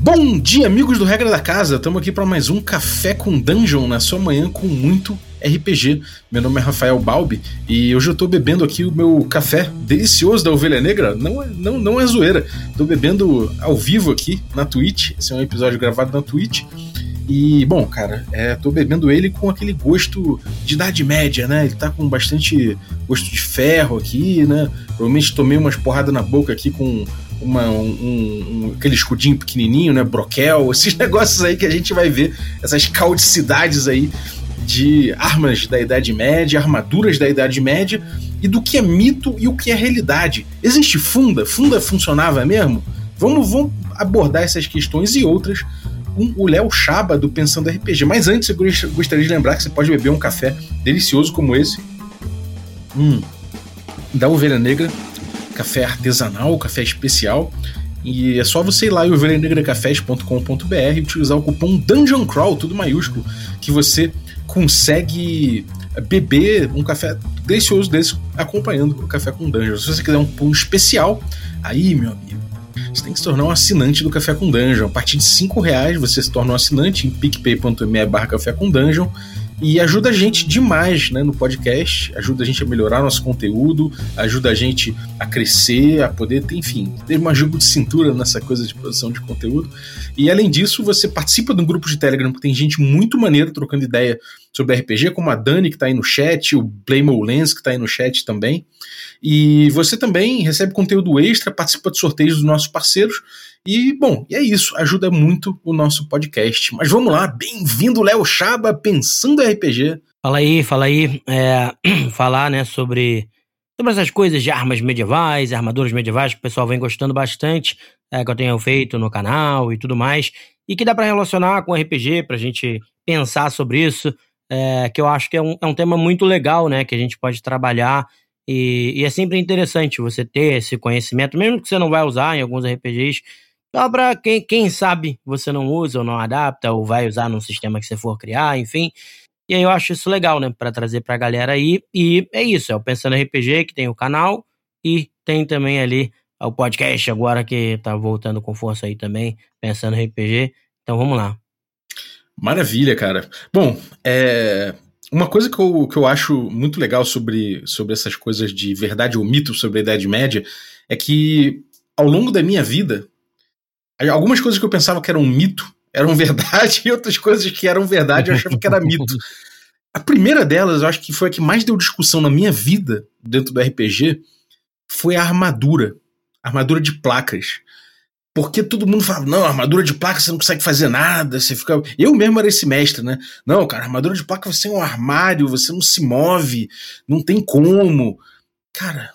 Bom dia, amigos do Regra da Casa. Estamos aqui para mais um Café com Dungeon na sua manhã com muito RPG. Meu nome é Rafael Balbi e hoje eu estou bebendo aqui o meu café delicioso da Ovelha Negra. Não, é, não, não é zoeira. Estou bebendo ao vivo aqui na Twitch. Esse é um episódio gravado na Twitch. E, bom, cara, é, tô bebendo ele com aquele gosto de idade média, né? Ele tá com bastante gosto de ferro aqui, né? Provavelmente tomei umas porradas na boca aqui com uma, um, um, aquele escudinho pequenininho, né? Broquel, esses negócios aí que a gente vai ver, essas caudicidades aí de armas da Idade Média, armaduras da Idade Média e do que é mito e o que é realidade. Existe funda? Funda funcionava mesmo? Vamos, vamos abordar essas questões e outras com o Léo Chaba do Pensando RPG. Mas antes, eu gostaria de lembrar que você pode beber um café delicioso como esse. Hum, da Ovelha Negra, café artesanal, café especial. E é só você ir lá em ovelhanegracafés.com.br e utilizar o cupom Dungeon Crawl, tudo maiúsculo, que você consegue beber um café delicioso desse acompanhando o café com Dungeon. Se você quiser um pão especial, aí, meu amigo, você tem que se tornar um assinante do Café com Dungeon. A partir de 5 reais você se torna um assinante em picpay.me barra Café com Dungeon e ajuda a gente demais né, no podcast, ajuda a gente a melhorar nosso conteúdo, ajuda a gente a crescer, a poder ter, enfim, ter uma jogo de cintura nessa coisa de produção de conteúdo. E além disso, você participa de um grupo de Telegram que tem gente muito maneira trocando ideia sobre RPG, como a Dani, que está aí no chat, o Blame Lens, que está aí no chat também. E você também recebe conteúdo extra, participa de sorteios dos nossos parceiros. E, bom, e é isso, ajuda muito o nosso podcast. Mas vamos lá, bem-vindo, Léo Chaba, Pensando RPG. Fala aí, fala aí. É, falar, né, sobre, sobre essas coisas de armas medievais, armaduras medievais, que o pessoal vem gostando bastante, é, que eu tenho feito no canal e tudo mais. E que dá para relacionar com RPG, pra gente pensar sobre isso. É, que eu acho que é um, é um tema muito legal, né, que a gente pode trabalhar e, e, é sempre interessante você ter esse conhecimento, mesmo que você não vai usar em alguns RPGs, só para quem, quem sabe você não usa ou não adapta, ou vai usar num sistema que você for criar, enfim. E aí eu acho isso legal, né, para trazer pra galera aí. E é isso, é o Pensando RPG, que tem o canal, e tem também ali o podcast agora que tá voltando com força aí também, Pensando RPG. Então vamos lá. Maravilha, cara. Bom, é, uma coisa que eu, que eu acho muito legal sobre, sobre essas coisas de verdade ou mito sobre a Idade Média é que ao longo da minha vida, algumas coisas que eu pensava que eram mito eram verdade e outras coisas que eram verdade eu achava que era mito. A primeira delas, eu acho que foi a que mais deu discussão na minha vida dentro do RPG, foi a armadura. Armadura de placas. Porque todo mundo fala, não, armadura de placa você não consegue fazer nada, você fica. Eu mesmo era esse mestre, né? Não, cara, armadura de placa você é um armário, você não se move, não tem como. Cara,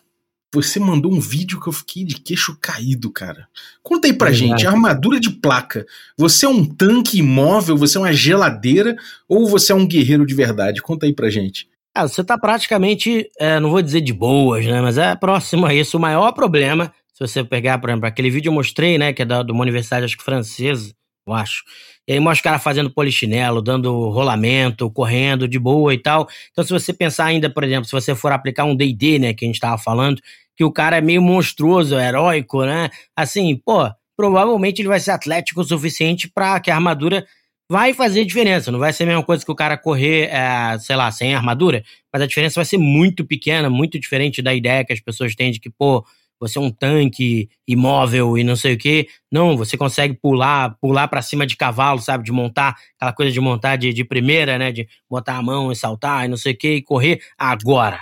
você mandou um vídeo que eu fiquei de queixo caído, cara. Conta aí pra é gente, armadura de placa. Você é um tanque imóvel, você é uma geladeira ou você é um guerreiro de verdade? Conta aí pra gente. Ah, você tá praticamente, é, não vou dizer de boas, né? Mas é próximo a isso. O maior problema se você pegar, por exemplo, aquele vídeo eu mostrei, né, que é da, de uma universidade, acho que francesa, eu acho. E aí mostra o cara fazendo polichinelo, dando rolamento, correndo de boa e tal. Então, se você pensar ainda, por exemplo, se você for aplicar um D&D, né, que a gente tava falando, que o cara é meio monstruoso, heróico, né? Assim, pô, provavelmente ele vai ser atlético o suficiente para que a armadura vai fazer diferença. Não vai ser a mesma coisa que o cara correr, é, sei lá, sem armadura, mas a diferença vai ser muito pequena, muito diferente da ideia que as pessoas têm de que, pô, você é um tanque imóvel e não sei o quê. Não, você consegue pular, pular para cima de cavalo, sabe? De montar, aquela coisa de montar de, de primeira, né? De botar a mão e saltar e não sei o quê e correr agora.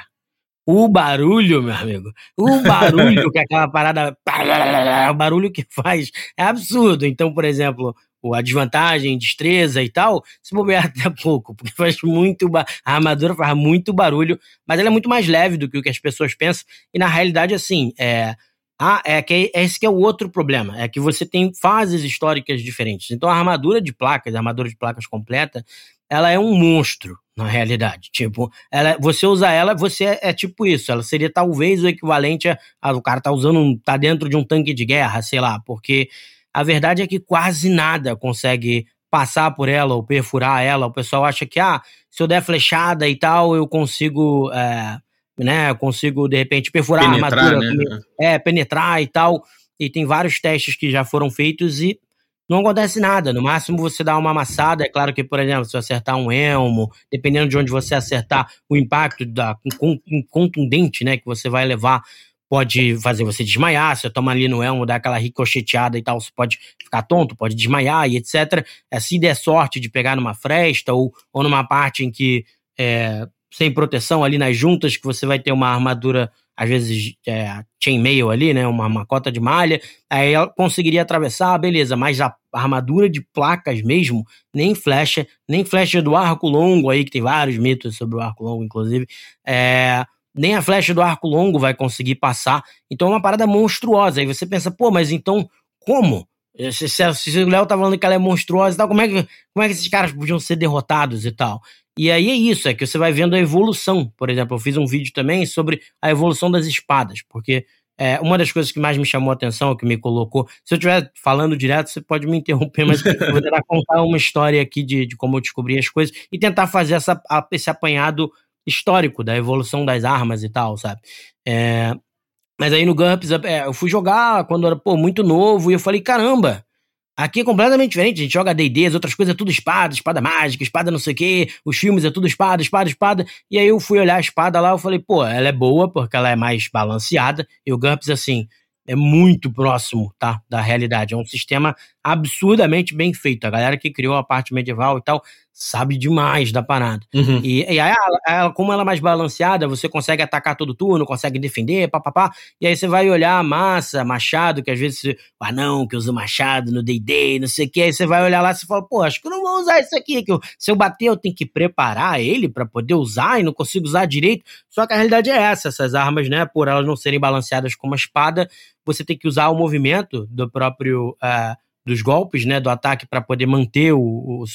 O barulho, meu amigo, o barulho que aquela parada, o barulho que faz é absurdo. Então, por exemplo, a desvantagem, destreza e tal, se bobear até pouco, porque faz muito. A armadura faz muito barulho, mas ela é muito mais leve do que o que as pessoas pensam. E na realidade, assim, é. Ah, é que é esse que é o outro problema, é que você tem fases históricas diferentes. Então a armadura de placas, a armadura de placas completa, ela é um monstro na realidade. Tipo, ela, você usa ela, você é, é, tipo isso. Ela seria talvez o equivalente a, a o cara tá usando, um, tá dentro de um tanque de guerra, sei lá, porque a verdade é que quase nada consegue passar por ela ou perfurar ela. O pessoal acha que, ah, se eu der flechada e tal, eu consigo é, né? Eu consigo, de repente, perfurar penetrar, a armadura, né? é, penetrar e tal. E tem vários testes que já foram feitos e não acontece nada. No máximo você dá uma amassada. É claro que, por exemplo, se acertar um elmo, dependendo de onde você acertar, o impacto da, contundente né, que você vai levar pode fazer você desmaiar. Se você toma ali no elmo, dá aquela ricocheteada e tal, você pode ficar tonto, pode desmaiar e etc. É, se der sorte de pegar numa fresta ou, ou numa parte em que é, sem proteção ali nas juntas, que você vai ter uma armadura às vezes é, chainmail ali, né, uma, uma cota de malha, aí ela conseguiria atravessar, beleza, mas a armadura de placas mesmo, nem flecha, nem flecha do arco longo aí, que tem vários mitos sobre o arco longo, inclusive, é, nem a flecha do arco longo vai conseguir passar, então é uma parada monstruosa, aí você pensa, pô, mas então, como? Se, se, se o Léo tá falando que ela é monstruosa e tal, como é, que, como é que esses caras podiam ser derrotados e tal? E aí é isso, é que você vai vendo a evolução. Por exemplo, eu fiz um vídeo também sobre a evolução das espadas, porque é, uma das coisas que mais me chamou a atenção, que me colocou. Se eu estiver falando direto, você pode me interromper, mas eu vou tentar contar uma história aqui de, de como eu descobri as coisas e tentar fazer essa, esse apanhado histórico da evolução das armas e tal, sabe? É, mas aí no GURPS, é, eu fui jogar quando era pô, muito novo e eu falei, caramba, Aqui é completamente diferente, a gente joga D&D, as outras coisas é tudo espada, espada mágica, espada não sei o quê, os filmes é tudo espada, espada, espada. E aí eu fui olhar a espada lá, eu falei, pô, ela é boa porque ela é mais balanceada. E o GURPS, assim, é muito próximo, tá, da realidade. É um sistema absurdamente bem feito. A galera que criou a parte medieval e tal sabe demais da parada. Uhum. E, e, aí, ela, ela, como ela é mais balanceada, você consegue atacar todo turno, consegue defender, papapá. E aí você vai olhar a massa, machado, que às vezes você, ah, não, que eu uso machado no D&D, não sei o que. Aí você vai olhar lá e fala, pô, acho que eu não vou usar isso aqui. Que eu, se eu bater, eu tenho que preparar ele para poder usar e não consigo usar direito. Só que a realidade é essa, essas armas, né, por elas não serem balanceadas como a espada, você tem que usar o movimento do próprio... Uh, dos golpes, né, do ataque para poder manter o, o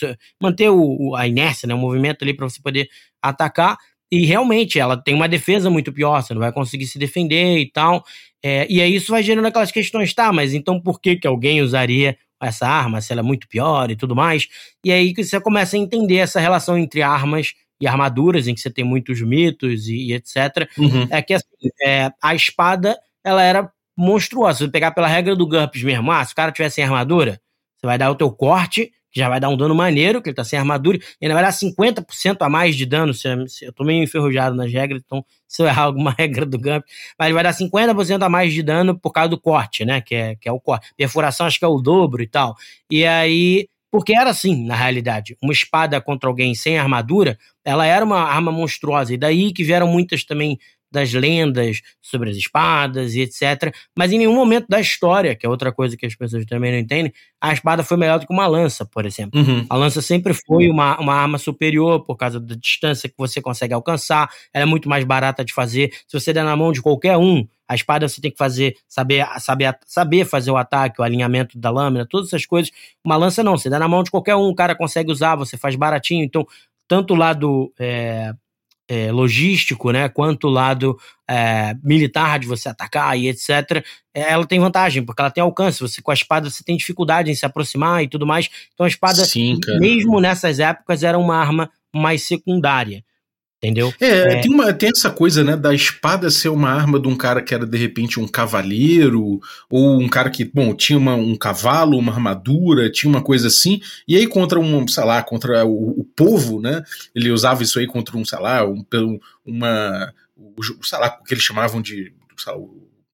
manter o, a inércia, né, o movimento ali para você poder atacar. E realmente ela tem uma defesa muito pior, você não vai conseguir se defender e tal. É, e aí isso vai gerando aquelas questões, tá? Mas então por que que alguém usaria essa arma se ela é muito pior e tudo mais? E aí que você começa a entender essa relação entre armas e armaduras, em que você tem muitos mitos e, e etc. Uhum. É que assim, é, a espada ela era monstruosa. Se você pegar pela regra do GURPS mesmo, ah, se o cara tiver sem armadura, você vai dar o teu corte, que já vai dar um dano maneiro, que ele tá sem armadura, e ainda vai dar 50% a mais de dano. Se, eu tô meio enferrujado nas regras, então se eu errar alguma regra do GURPS, mas ele vai dar 50% a mais de dano por causa do corte, né? Que é, que é o corte. Perfuração acho que é o dobro e tal. E aí. Porque era assim, na realidade. Uma espada contra alguém sem armadura, ela era uma arma monstruosa. E daí que vieram muitas também das lendas sobre as espadas e etc. Mas em nenhum momento da história, que é outra coisa que as pessoas também não entendem, a espada foi melhor do que uma lança, por exemplo. Uhum. A lança sempre foi uma, uma arma superior por causa da distância que você consegue alcançar, ela é muito mais barata de fazer. Se você der na mão de qualquer um, a espada você tem que fazer, saber, saber, saber fazer o ataque, o alinhamento da lâmina, todas essas coisas. Uma lança não, você dá na mão de qualquer um, o cara consegue usar, você faz baratinho. Então, tanto o lado é, é, logístico, né, quanto o lado é, militar de você atacar e etc., é, ela tem vantagem, porque ela tem alcance. Você com a espada você tem dificuldade em se aproximar e tudo mais. Então a espada, Sim, mesmo nessas épocas, era uma arma mais secundária. Entendeu? É, é, Tem, uma, tem essa coisa, né, da espada ser uma arma de um cara que era de repente um cavaleiro, ou um cara que, bom, tinha uma, um cavalo, uma armadura, tinha uma coisa assim, e aí contra um, sei lá, contra o, o povo, né, ele usava isso aí contra um, sei lá, um, uma, sei lá, o que eles chamavam de, sei lá,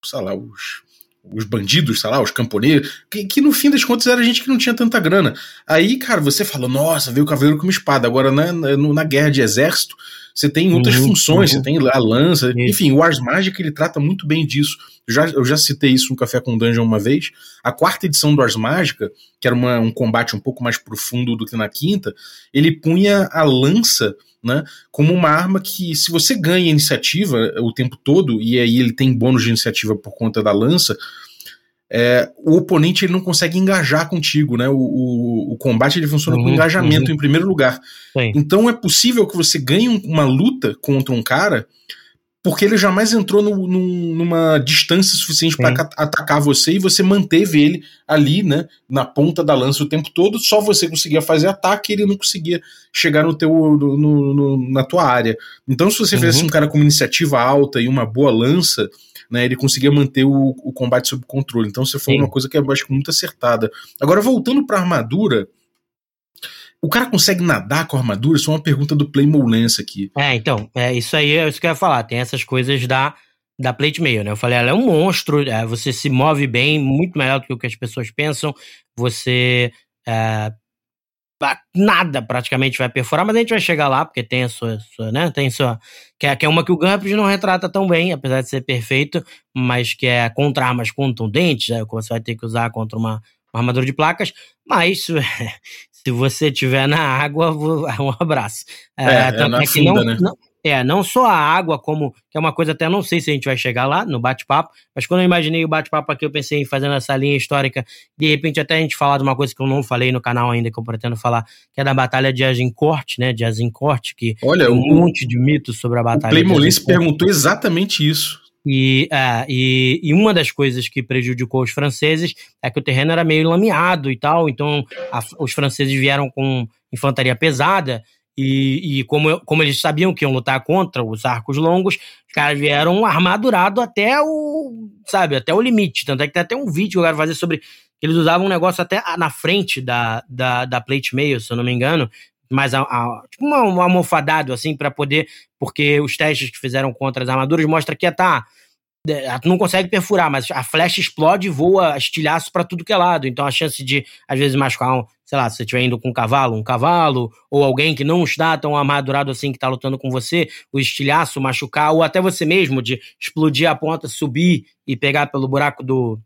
sei lá os os bandidos, sei lá, os camponeses, que, que, no fim das contas era gente que não tinha tanta grana. Aí, cara, você fala, nossa, veio o cavaleiro com uma espada. Agora, na, na, na guerra de exército, você tem outras uhum, funções, uhum. você tem a lança, uhum. enfim, o Ars Magic ele trata muito bem disso. Eu já, eu já citei isso no Café com Dungeon uma vez. A quarta edição do Ars Mágica, que era uma, um combate um pouco mais profundo do que na quinta, ele punha a lança né, como uma arma que, se você ganha iniciativa o tempo todo, e aí ele tem bônus de iniciativa por conta da lança, é, o oponente ele não consegue engajar contigo, né? O, o, o combate ele funciona uhum, com engajamento uhum. em primeiro lugar. Sim. Então é possível que você ganhe uma luta contra um cara porque ele jamais entrou no, no, numa distância suficiente para atacar você e você manteve ele ali, né, na ponta da lança o tempo todo, só você conseguia fazer ataque e ele não conseguia chegar no teu, no, no na tua área. Então, se você uhum. fizesse um cara com uma iniciativa alta e uma boa lança, né, ele conseguia manter o, o combate sob controle. Então, você foi Sim. uma coisa que eu acho muito acertada. Agora, voltando para armadura, o cara consegue nadar com a armadura? Isso é uma pergunta do Playmo Lance aqui. É, então, é, isso aí é isso que eu ia falar. Tem essas coisas da, da Plate Mail, né? Eu falei, ela é um monstro, é, você se move bem, muito melhor do que o que as pessoas pensam. Você. É, nada praticamente vai perfurar, mas a gente vai chegar lá, porque tem a sua, sua né? Tem sua. Que é, que é uma que o Gumpers não retrata tão bem, apesar de ser perfeito, mas que é contra armas contundentes, é, que você vai ter que usar contra uma, uma armadura de placas. Mas se você tiver na água, um abraço. É, é, é na é funda, não, né? Não, é, não só a água, como. que é uma coisa até não sei se a gente vai chegar lá no bate-papo, mas quando eu imaginei o bate-papo aqui, eu pensei em fazendo essa linha histórica, de repente até a gente falar de uma coisa que eu não falei no canal ainda, que eu pretendo falar, que é da Batalha de Agincourt, né? De Agincourt, que Olha, tem um o, monte de mitos sobre a Batalha. O Clay perguntou exatamente isso. E, é, e, e, uma das coisas que prejudicou os franceses é que o terreno era meio lameado e tal, então a, os franceses vieram com infantaria pesada e, e como, como eles sabiam que iam lutar contra os arcos longos, os caras vieram armadurado até o, sabe, até o limite. Tanto é que tem até um vídeo que eu quero fazer sobre eles usavam um negócio até na frente da, da, da plate mail, se eu não me engano, mais a, a, tipo um almofadado assim para poder, porque os testes que fizeram contra as armaduras mostra que tá é, não consegue perfurar, mas a flecha explode e voa estilhaço para tudo que é lado. Então a chance de, às vezes, machucar um, sei lá, se você estiver indo com um cavalo, um cavalo, ou alguém que não está tão armadurado assim que está lutando com você, o estilhaço machucar, ou até você mesmo de explodir a ponta, subir e pegar pelo buraco do,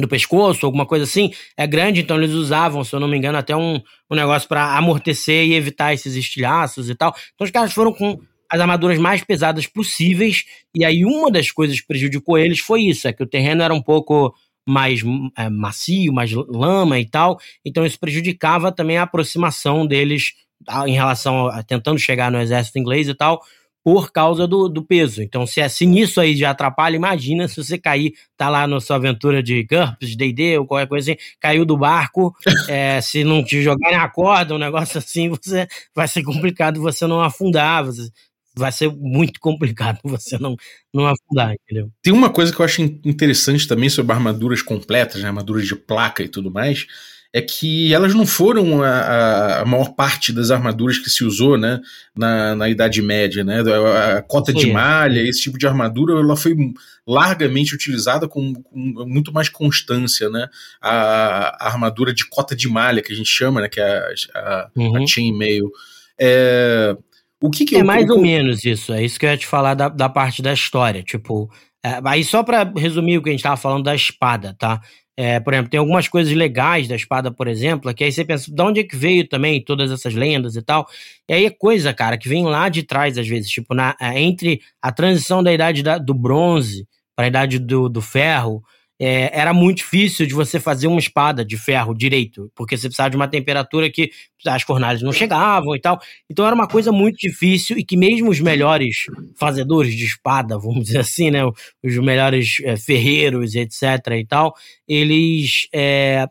do pescoço, alguma coisa assim, é grande, então eles usavam, se eu não me engano, até um, um negócio para amortecer e evitar esses estilhaços e tal. Então os caras foram com as armaduras mais pesadas possíveis, e aí uma das coisas que prejudicou eles foi isso, é que o terreno era um pouco mais é, macio, mais lama e tal, então isso prejudicava também a aproximação deles em relação a, tentando chegar no exército inglês e tal, por causa do, do peso. Então, se, é, se nisso aí já atrapalha, imagina se você cair, tá lá na sua aventura de GURPS, D&D ou qualquer coisa assim, caiu do barco, é, se não te jogarem a corda, um negócio assim, você vai ser complicado você não afundar, você, vai ser muito complicado você não, não afundar, entendeu? Tem uma coisa que eu acho interessante também sobre armaduras completas, né, armaduras de placa e tudo mais, é que elas não foram a, a, maior parte das armaduras que se usou né, na, na Idade Média. Né? A, a cota de malha, esse tipo de armadura, ela foi largamente utilizada com, com muito mais constância. Né? A, a, armadura de cota de malha, que a gente chama, né, que é a, uhum. a chainmail. É, o que, que é eu, mais ou menos isso. É isso que eu ia te falar da, da parte da história. Tipo, é, aí só para resumir o que a gente tava falando da espada, tá? É, por exemplo, tem algumas coisas legais da espada, por exemplo, que aí você pensa, de onde é que veio também todas essas lendas e tal? E aí é coisa, cara, que vem lá de trás, às vezes, tipo, na, é, entre a transição da idade da, do bronze para a idade do, do ferro, é, era muito difícil de você fazer uma espada de ferro direito, porque você precisava de uma temperatura que as fornalhas não chegavam e tal. Então era uma coisa muito difícil e que mesmo os melhores fazedores de espada, vamos dizer assim, né, os melhores é, ferreiros, etc. e tal, eles é,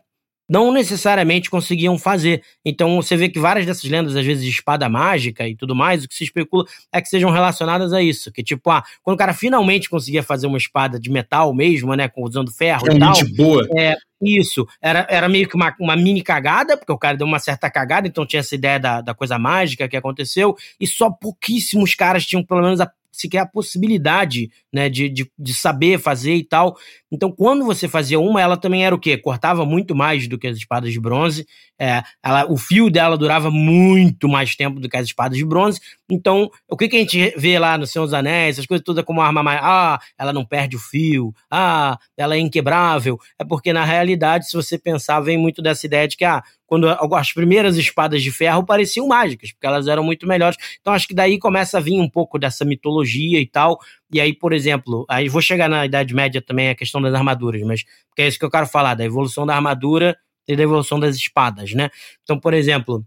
não necessariamente conseguiam fazer. Então você vê que várias dessas lendas, às vezes de espada mágica e tudo mais, o que se especula é que sejam relacionadas a isso. Que tipo, ah, quando o cara finalmente conseguia fazer uma espada de metal mesmo, né, usando ferro é e tal. boa. É, isso, era, era meio que uma, uma mini cagada, porque o cara deu uma certa cagada, então tinha essa ideia da, da coisa mágica que aconteceu, e só pouquíssimos caras tinham pelo menos a sequer a possibilidade, né, de, de, de, saber fazer e tal. Então, quando você fazia uma, ela também era o quê? Cortava muito mais do que as espadas de bronze. É, ela, o fio dela durava muito mais tempo do que as espadas de bronze. Então, o que, que a gente vê lá no Senhor dos Anéis, essas coisas todas como arma mais. Ah, ela não perde o fio. Ah, ela é inquebrável. É porque, na realidade, se você pensar, vem muito dessa ideia de que, ah, quando as primeiras espadas de ferro pareciam mágicas, porque elas eram muito melhores. Então acho que daí começa a vir um pouco dessa mitologia e tal. E aí, por exemplo, aí vou chegar na Idade Média também a questão das armaduras, mas porque é isso que eu quero falar, da evolução da armadura e da evolução das espadas, né? Então, por exemplo,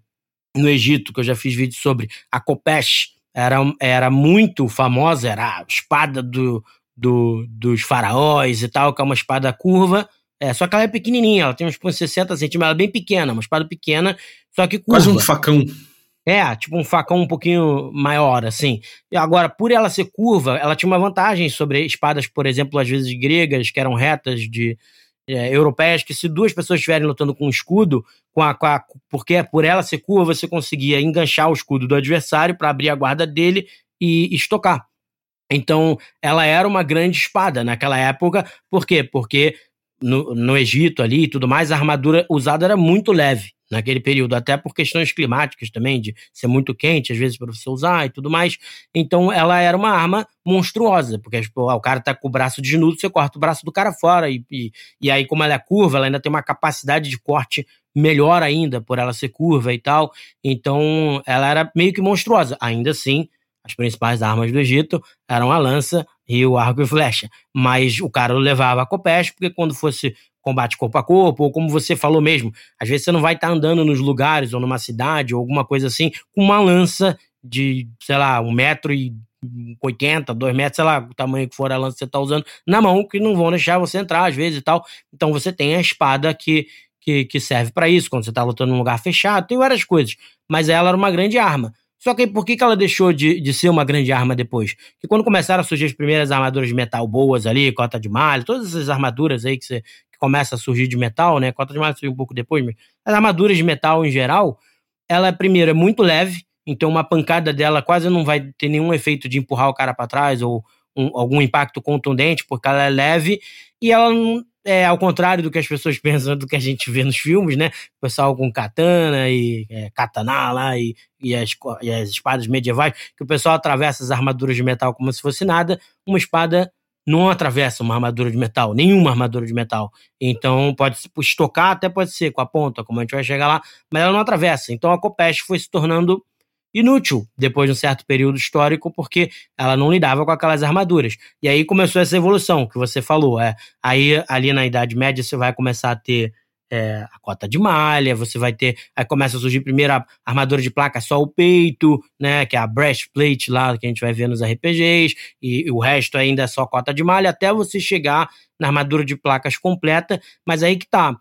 no Egito, que eu já fiz vídeo sobre a Kopesh, era, era muito famosa, era a espada do, do, dos faraós e tal, que é uma espada curva. É, só que ela é pequenininha, ela tem uns 60 centímetros, ela é bem pequena, uma espada pequena, só que curva. Quase um facão. É, tipo um facão um pouquinho maior, assim. E agora, por ela ser curva, ela tinha uma vantagem sobre espadas, por exemplo, às vezes gregas, que eram retas de é, europeias, que se duas pessoas estiverem lutando com um escudo, com a, com a, porque por ela ser curva, você conseguia enganchar o escudo do adversário para abrir a guarda dele e estocar. Então, ela era uma grande espada naquela época. Por quê? Porque no, no Egito ali e tudo mais, a armadura usada era muito leve naquele período, até por questões climáticas também, de ser muito quente, às vezes, para você usar e tudo mais. Então, ela era uma arma monstruosa, porque tipo, o cara tá com o braço desnudo, você corta o braço do cara fora, e, e, e aí, como ela é curva, ela ainda tem uma capacidade de corte melhor ainda, por ela ser curva e tal. Então, ela era meio que monstruosa. Ainda assim, as principais armas do Egito eram a lança e o arco e flecha. Mas o cara levava a copeste, porque quando fosse combate corpo a corpo, ou como você falou mesmo, às vezes você não vai estar tá andando nos lugares, ou numa cidade, ou alguma coisa assim, com uma lança de, sei lá, um metro e 80, 2 metros, sei lá, o tamanho que for a lança que você está usando, na mão, que não vão deixar você entrar às vezes e tal. Então você tem a espada que, que, que serve para isso, quando você está lutando num lugar fechado, tem várias coisas. Mas ela era uma grande arma. Só que por que, que ela deixou de, de ser uma grande arma depois? Que quando começaram a surgir as primeiras armaduras de metal boas ali, cota de malha, todas essas armaduras aí que, você, que começa a surgir de metal, né? Cota de malha surgiu um pouco depois, mas as armaduras de metal em geral, ela primeiro é muito leve, então uma pancada dela quase não vai ter nenhum efeito de empurrar o cara para trás ou um, algum impacto contundente, porque ela é leve e ela não, é, ao contrário do que as pessoas pensam, do que a gente vê nos filmes, né? O pessoal com katana e é, katana lá e, e, as, e as espadas medievais, que o pessoal atravessa as armaduras de metal como se fosse nada. Uma espada não atravessa uma armadura de metal, nenhuma armadura de metal. Então pode estocar, até pode ser com a ponta, como a gente vai chegar lá, mas ela não atravessa. Então a Copeste foi se tornando inútil depois de um certo período histórico, porque ela não lidava com aquelas armaduras. E aí começou essa evolução que você falou. É, aí ali na Idade Média você vai começar a ter é, a cota de malha, você vai ter. Aí começa a surgir primeiro a armadura de placa só o peito, né? Que é a breastplate lá que a gente vai ver nos RPGs, e, e o resto ainda é só cota de malha, até você chegar na armadura de placas completa. Mas aí que tá.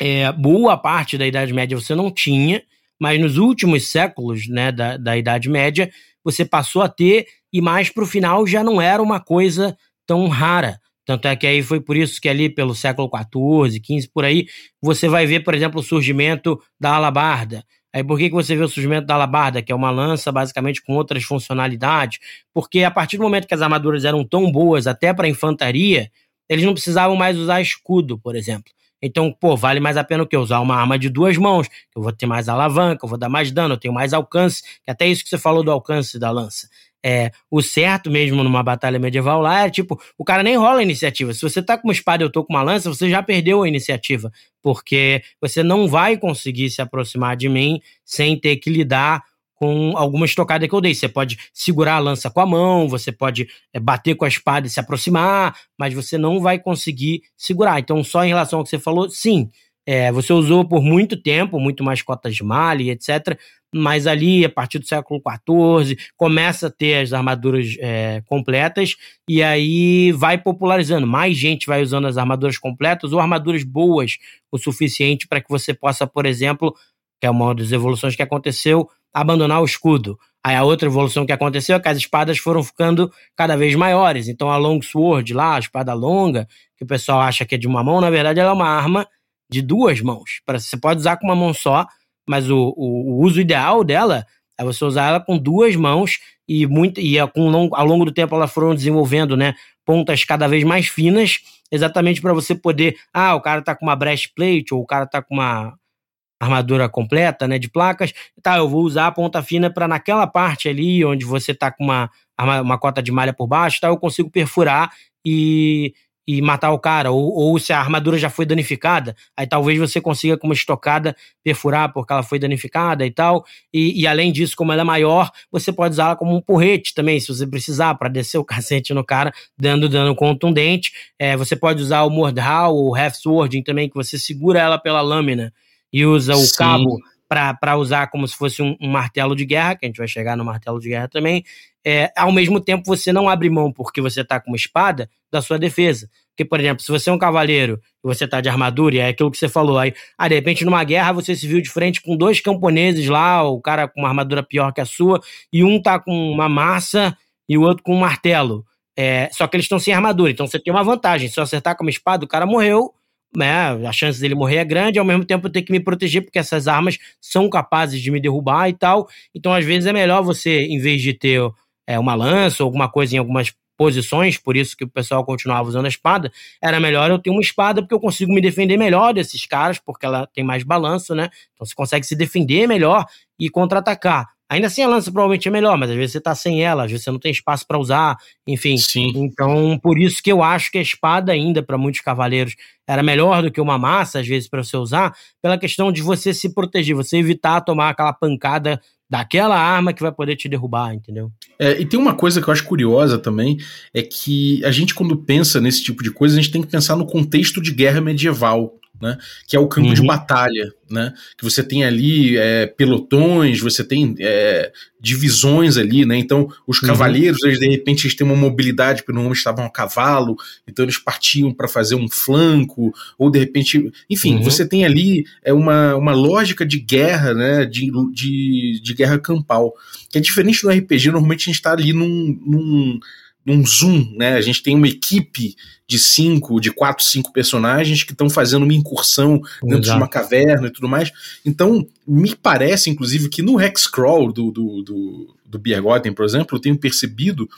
É, boa parte da Idade Média você não tinha, mas nos últimos séculos né, da, da Idade Média, você passou a ter, e mais para o final já não era uma coisa tão rara. Tanto é que aí foi por isso que ali pelo século XIV, XV, por aí, você vai ver, por exemplo, o surgimento da alabarda. Aí por que, que você vê o surgimento da alabarda, que é uma lança basicamente com outras funcionalidades? Porque a partir do momento que as armaduras eram tão boas até para infantaria, eles não precisavam mais usar escudo, por exemplo. Então, pô, vale mais a pena o que? Usar uma arma de duas mãos, que eu vou ter mais alavanca, eu vou dar mais dano, eu tenho mais alcance, que até isso que você falou do alcance da lança. É, o certo mesmo numa batalha medieval lá é tipo, o cara nem rola a iniciativa. Se você tá com uma espada e eu tô com uma lança, você já perdeu a iniciativa, porque você não vai conseguir se aproximar de mim sem ter que lidar com alguma estocada que eu dei. Você pode segurar a lança com a mão, você pode é, bater com a espada e se aproximar, mas você não vai conseguir segurar. Então, só em relação ao que você falou, sim, é, você usou por muito tempo, muito mais cotas de malha, etc. Mas ali, a partir do século XIV, começa a ter as armaduras é, completas e aí vai popularizando. Mais gente vai usando as armaduras completas ou armaduras boas o suficiente para que você possa, por exemplo, que é uma das evoluções que aconteceu, abandonar o escudo. Aí a outra evolução que aconteceu é que as espadas foram ficando cada vez maiores. Então a long sword lá, a espada longa, que o pessoal acha que é de uma mão, na verdade ela é uma arma de duas mãos. Você pode usar com uma mão só, mas o, o, o uso ideal dela é você usar ela com duas mãos e muito e com longo, ao longo do tempo elas foram desenvolvendo, né, pontas cada vez mais finas, exatamente para você poder, ah, o cara tá com uma breastplate ou o cara tá com uma armadura completa, né, de placas, tá, eu vou usar a ponta fina para naquela parte ali onde você tá com uma, uma cota de malha por baixo, tá, eu consigo perfurar e, e matar o cara, ou, ou se a armadura já foi danificada, aí talvez você consiga com uma estocada perfurar porque ela foi danificada e tal, e, e além disso, como ela é maior, você pode usá-la como um porrete também, se você precisar, para descer o cacete no cara, dando dano contundente, é, você pode usar o Mordhau ou Half Sword também, que você segura ela pela lâmina, e usa o Sim. cabo para usar como se fosse um, um, martelo de guerra, que a gente vai chegar no martelo de guerra também. É, ao mesmo tempo, você não abre mão porque você está com uma espada da sua defesa. Porque, por exemplo, se você é um cavaleiro e você tá de armadura, e é aquilo que você falou aí, ah, de repente numa guerra você se viu de frente com dois camponeses lá, o cara com uma armadura pior que a sua, e um tá com uma massa e o outro com um martelo. É, só que eles estão sem armadura, então você tem uma vantagem. Se eu acertar com uma espada, o cara morreu, né? A chance dele morrer é grande, ao mesmo tempo eu tenho que me proteger, porque essas armas são capazes de me derrubar e tal. Então, às vezes, é melhor você, em vez de ter é, uma lança ou alguma coisa em algumas posições, por isso que o pessoal continuava usando a espada, era melhor eu ter uma espada porque eu consigo me defender melhor desses caras, porque ela tem mais balanço, né? Então você consegue se defender melhor e contra-atacar. Ainda assim a lança provavelmente é melhor, mas às vezes você tá sem ela, às vezes você não tem espaço para usar, enfim. Sim. Então, por isso que eu acho que a espada ainda para muitos cavaleiros era melhor do que uma massa às vezes para você usar, pela questão de você se proteger, você evitar tomar aquela pancada daquela arma que vai poder te derrubar, entendeu? É, e tem uma coisa que eu acho curiosa também, é que a gente quando pensa nesse tipo de coisa, a gente tem que pensar no contexto de guerra medieval né? Que é o campo uhum. de batalha, né? Que você tem ali é, pelotões, você tem é, divisões ali, né? Então, os uhum. cavaleiros, eles de repente eles têm uma mobilidade, porque normalmente estavam a cavalo, então eles partiam para fazer um flanco, ou de repente, enfim, uhum. você tem ali é uma, uma lógica de guerra, né? De, de, de guerra campal, que é diferente do RPG. Normalmente a gente está ali num, num num zoom, né? A gente tem uma equipe de cinco, de quatro, cinco personagens que estão fazendo uma incursão dentro Exato. de uma caverna e tudo mais. Então, me parece, inclusive, que no Hexcrawl do, do, do, do Biergotten, por exemplo, eu tenho percebido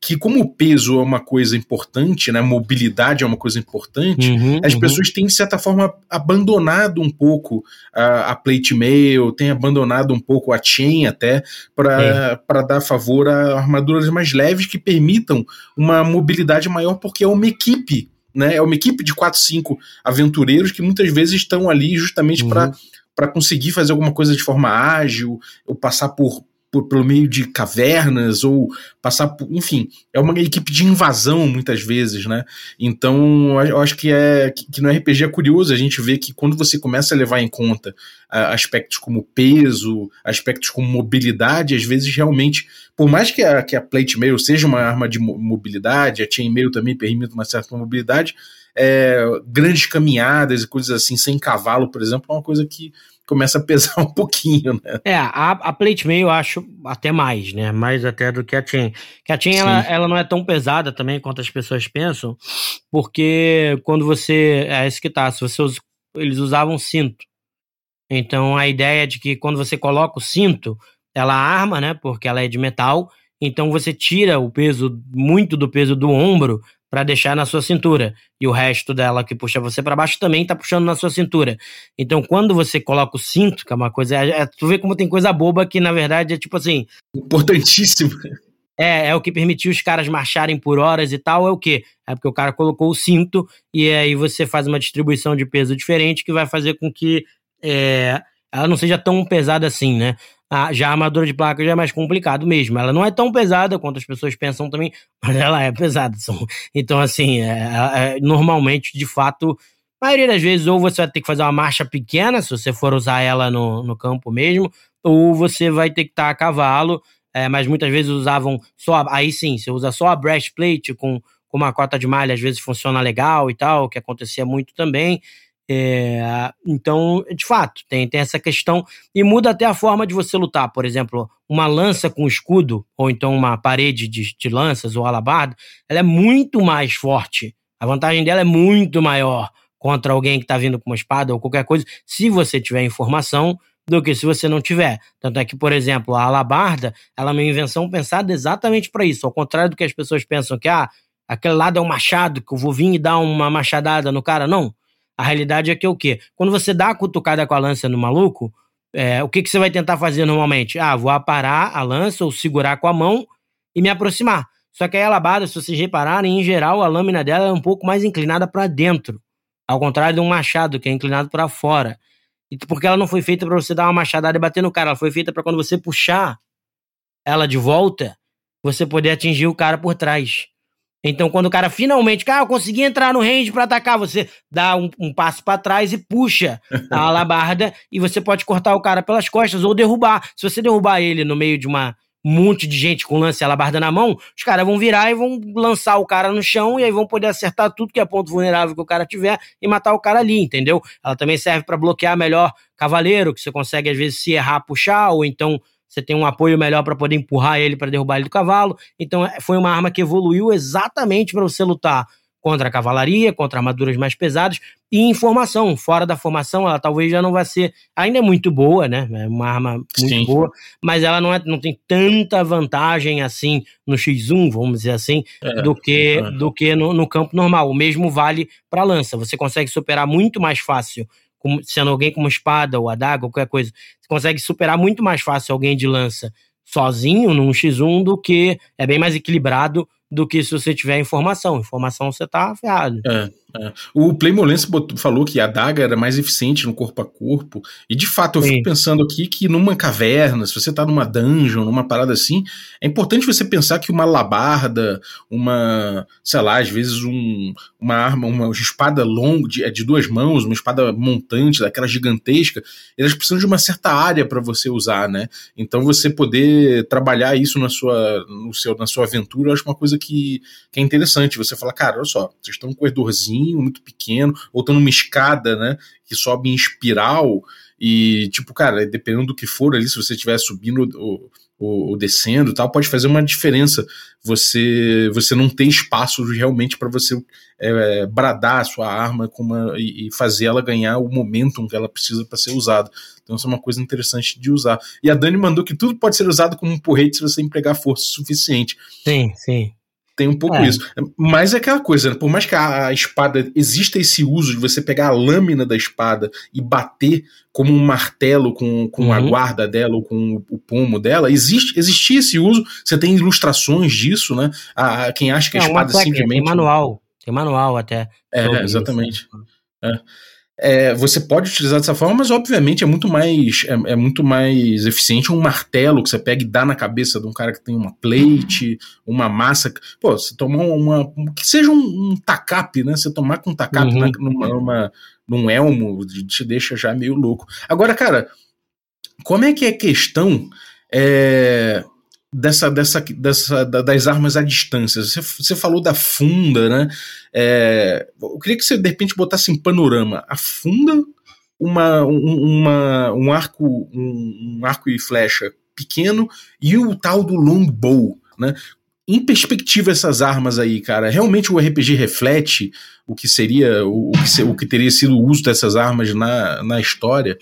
que como o peso é uma coisa importante, né, mobilidade é uma coisa importante, uhum, as uhum. pessoas têm de certa forma abandonado um pouco a, a plate mail, têm abandonado um pouco a chain até para é. dar favor a armaduras mais leves que permitam uma mobilidade maior porque é uma equipe, né? É uma equipe de 4, 5 aventureiros que muitas vezes estão ali justamente uhum. para para conseguir fazer alguma coisa de forma ágil, ou passar por, por, pelo meio de cavernas ou passar por, enfim, é uma equipe de invasão muitas vezes, né? Então, eu acho que é que no RPG é curioso a gente ver que quando você começa a levar em conta uh, aspectos como peso, aspectos como mobilidade, às vezes realmente, por mais que a, que a plate mail seja uma arma de mobilidade, a chain mail também permite uma certa mobilidade, é, grandes caminhadas e coisas assim sem cavalo, por exemplo, é uma coisa que começa a pesar um pouquinho, né? É, a, a Plate Mail eu acho até mais, né? Mais até do que a Chain. Que a Chain, ela, ela não é tão pesada também quanto as pessoas pensam, porque quando você... É esse que tá, se você usa, eles usavam cinto. Então a ideia é de que quando você coloca o cinto, ela arma, né? Porque ela é de metal, então você tira o peso, muito do peso do ombro para deixar na sua cintura. E o resto dela que puxa você para baixo também está puxando na sua cintura. Então, quando você coloca o cinto, que é uma coisa. É, é, tu vê como tem coisa boba que, na verdade, é tipo assim. Importantíssimo. É, é o que permitiu os caras marcharem por horas e tal, é o quê? É porque o cara colocou o cinto e aí você faz uma distribuição de peso diferente que vai fazer com que é, ela não seja tão pesada assim, né? Já a armadura de placa já é mais complicado mesmo. Ela não é tão pesada quanto as pessoas pensam também, mas ela é pesada. Então, assim, é, é, normalmente, de fato, a maioria das vezes, ou você vai ter que fazer uma marcha pequena, se você for usar ela no, no campo mesmo, ou você vai ter que estar a cavalo, é, mas muitas vezes usavam só. Aí sim, você usa só a breastplate com, com uma cota de malha, às vezes funciona legal e tal, que acontecia muito também. É, então, de fato, tem, tem essa questão e muda até a forma de você lutar. Por exemplo, uma lança com escudo, ou então uma parede de, de lanças ou alabardo, ela é muito mais forte. A vantagem dela é muito maior contra alguém que está vindo com uma espada ou qualquer coisa, se você tiver informação, do que se você não tiver. Tanto é que, por exemplo, a alabarda, ela é uma invenção pensada exatamente para isso. Ao contrário do que as pessoas pensam que, ah, aquele lado é um machado, que eu vou vir e dar uma machadada no cara. Não. A realidade é que é o quê? Quando você dá a cutucada com a lança no maluco, é, o que, que você vai tentar fazer normalmente? Ah, vou aparar a lança ou segurar com a mão e me aproximar. Só que a alabada, se vocês repararem, em geral, a lâmina dela é um pouco mais inclinada para dentro. Ao contrário de um machado, que é inclinado para fora. E porque ela não foi feita para você dar uma machadada e bater no cara, ela foi feita para quando você puxar ela de volta, você poder atingir o cara por trás. Então, quando o cara finalmente, cara, ah, eu consegui entrar no range para atacar, você dá um, um passo para trás e puxa a alabarda e você pode cortar o cara pelas costas ou derrubar. Se você derrubar ele no meio de uma um monte de gente com lance alabarda na mão, os caras vão virar e vão lançar o cara no chão e aí vão poder acertar tudo que é ponto vulnerável que o cara tiver e matar o cara ali, entendeu? Ela também serve para bloquear melhor cavaleiro, que você consegue às vezes se errar puxar ou então você tem um apoio melhor para poder empurrar ele para derrubar ele do cavalo. Então é, foi uma arma que evoluiu exatamente para você lutar contra a cavalaria, contra armaduras mais pesadas e informação. Fora da formação, ela talvez já não vai ser. Ainda é muito boa, né? É uma arma muito Sim. boa, mas ela não, é, não tem tanta vantagem assim no X1, vamos dizer assim, é, do que, é. do que no, no campo normal. O mesmo vale para lança. Você consegue superar muito mais fácil sendo alguém com uma espada ou adaga qualquer coisa, você consegue superar muito mais fácil alguém de lança sozinho num X1 do que é bem mais equilibrado do que se você tiver informação. Informação você tá ferrado. É. É. O Playmolense falou que a daga era mais eficiente no corpo a corpo. E de fato, eu Sim. fico pensando aqui que numa caverna, se você tá numa dungeon, numa parada assim, é importante você pensar que uma labarda, uma, sei lá, às vezes um, uma arma, uma espada longa, de, é de duas mãos, uma espada montante, daquela gigantesca, elas precisam de uma certa área para você usar, né? Então você poder trabalhar isso na sua, no seu, na sua aventura, eu acho uma coisa que, que é interessante. Você fala, cara, olha só, vocês estão um corredorzinho muito pequeno, ou tá numa escada, né, que sobe em espiral, e, tipo, cara, dependendo do que for ali, se você estiver subindo ou, ou, ou, descendo tal, pode fazer uma diferença você você não ter espaço realmente para você é, bradar a sua arma uma, e, e, fazer ela ganhar o momentum que ela precisa para ser usada. Então, isso é uma coisa interessante de usar. E a Dani mandou que tudo pode ser usado como um porrete se você empregar força suficiente. Sim, sim. Tem um pouco é. isso. Mas é aquela coisa, né? por mais que a, espada exista esse uso de você pegar a lâmina da espada e bater como um martelo com, com uhum. a guarda dela ou com o, o pomo dela, existe, existia esse uso. Você tem ilustrações disso, né? A, a quem acha que a espada simplesmente. Tem manual, tem manual até. É, exatamente. É. É, você pode utilizar dessa forma, mas obviamente é muito mais é, é, muito mais eficiente um martelo que você pega e dá na cabeça de um cara que tem uma plate, uma massa. Pô, você tomar uma. que seja um, um tacape, né? Você tomar com um tacape uhum. na, numa, numa, num elmo te deixa já meio louco. Agora, cara, como é que é questão. É, dessa, dessa, dessa das armas à distância. Você, você falou da funda, né? É, eu queria que você de repente botasse em panorama a funda, uma, uma, um arco, um, um arco e flecha pequeno e o tal do longbow, né? Em perspectiva essas armas aí, cara, realmente o RPG reflete o que seria o, o, que, o que teria sido o uso dessas armas na, na história?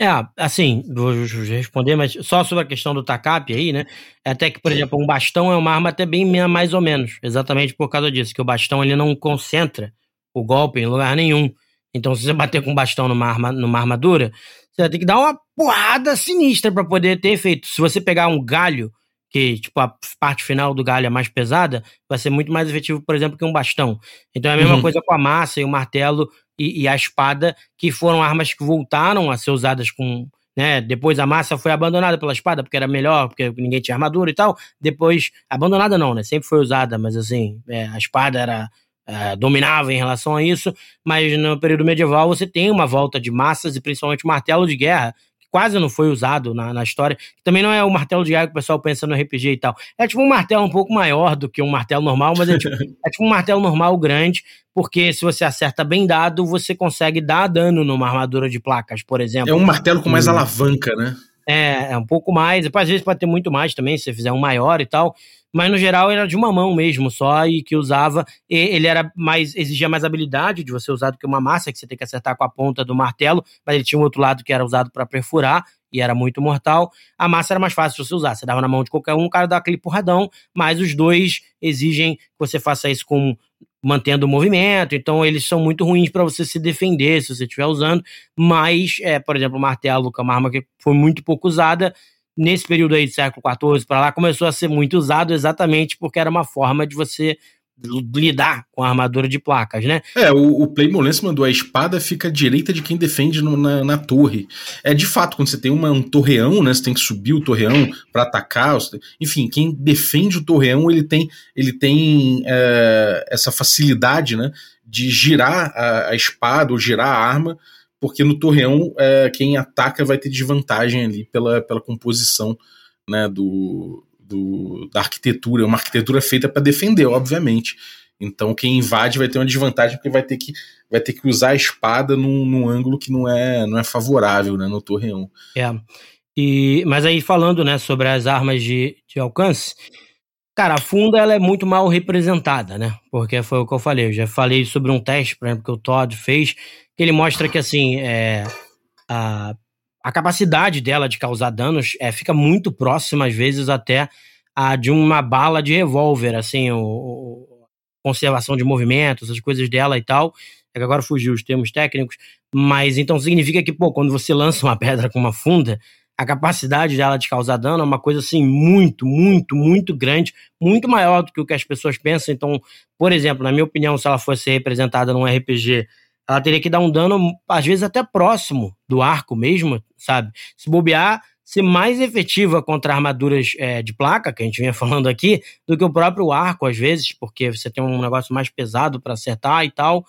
É, assim, vou responder, mas só sobre a questão do TACAP aí, né? É até que, por exemplo, um bastão é uma arma até bem mais ou menos, exatamente por causa disso, que o bastão ele não concentra o golpe em lugar nenhum. Então, se você bater com o bastão numa, arma, numa armadura, você vai ter que dar uma porrada sinistra para poder ter efeito. Se você pegar um galho, que tipo a parte final do galho é mais pesada, vai ser muito mais efetivo, por exemplo, que um bastão. Então é a mesma uhum. coisa com a massa e o martelo e, e, a espada, que foram armas que voltaram a ser usadas com. Né, depois a massa foi abandonada pela espada, porque era melhor, porque ninguém tinha armadura e tal. Depois, abandonada não, né? Sempre foi usada, mas assim, é, a espada era. É, dominava em relação a isso, mas no período medieval você tem uma volta de massas e principalmente martelo de guerra, quase não foi usado na, na história, também não é o martelo de guerra que o pessoal pensa no RPG e tal. É tipo um martelo um pouco maior do que um martelo normal, mas é tipo, é tipo um martelo normal grande, porque se você acerta bem dado, você consegue dar dano numa armadura de placas, por exemplo. É um martelo com mais hum. alavanca, né? É, é um pouco mais. Às vezes pode ter muito mais também, se você fizer um maior e tal mas no geral era de uma mão mesmo só e que usava. E ele era mais. exigia mais habilidade de você usar do que uma massa, que você tem que acertar com a ponta do martelo, mas ele tinha um outro lado que era usado para perfurar e era muito mortal. A massa era mais fácil de você usar. Você dava na mão de qualquer um, o cara dava aquele porradão, mas os dois exigem que você faça isso com mantendo o movimento, então eles são muito ruins para você se defender se você estiver usando, mas, é, por exemplo, o martelo, que é uma arma que foi muito pouco usada, nesse período aí do século XIV para lá, começou a ser muito usado exatamente porque era uma forma de você lidar com a armadura de placas, né? É, o, o Lance mandou a espada fica à direita de quem defende no, na, na, torre. É de fato, quando você tem uma, um torreão, né? Você tem que subir o torreão para atacar. Enfim, quem defende o torreão, ele tem, ele tem é, essa facilidade, né? De girar a, a, espada ou girar a arma, porque no torreão é, quem ataca vai ter desvantagem ali pela, pela composição né, do, do, da arquitetura, uma arquitetura feita para defender, obviamente. Então quem invade vai ter uma desvantagem porque vai ter que, vai ter que usar a espada num, num ângulo que não é, não é favorável né, no torreão. É. E, mas aí falando né, sobre as armas de, de alcance, cara, a funda ela é muito mal representada, né? Porque foi o que eu falei. Eu já falei sobre um teste, por exemplo, que o Todd fez, ele mostra que assim, é, a a capacidade dela de causar danos é, fica muito próxima, às vezes, até a de uma bala de revólver, assim, o, o conservação de movimentos, as coisas dela e tal. É que agora fugiu os termos técnicos, mas então significa que, pô, quando você lança uma pedra com uma funda, a capacidade dela de causar dano é uma coisa assim muito, muito, muito grande, muito maior do que o que as pessoas pensam. Então, por exemplo, na minha opinião, se ela fosse representada num RPG ela teria que dar um dano, às vezes até próximo do arco mesmo, sabe? Se bobear, ser mais efetiva contra armaduras é, de placa, que a gente vinha falando aqui, do que o próprio arco, às vezes, porque você tem um negócio mais pesado para acertar e tal.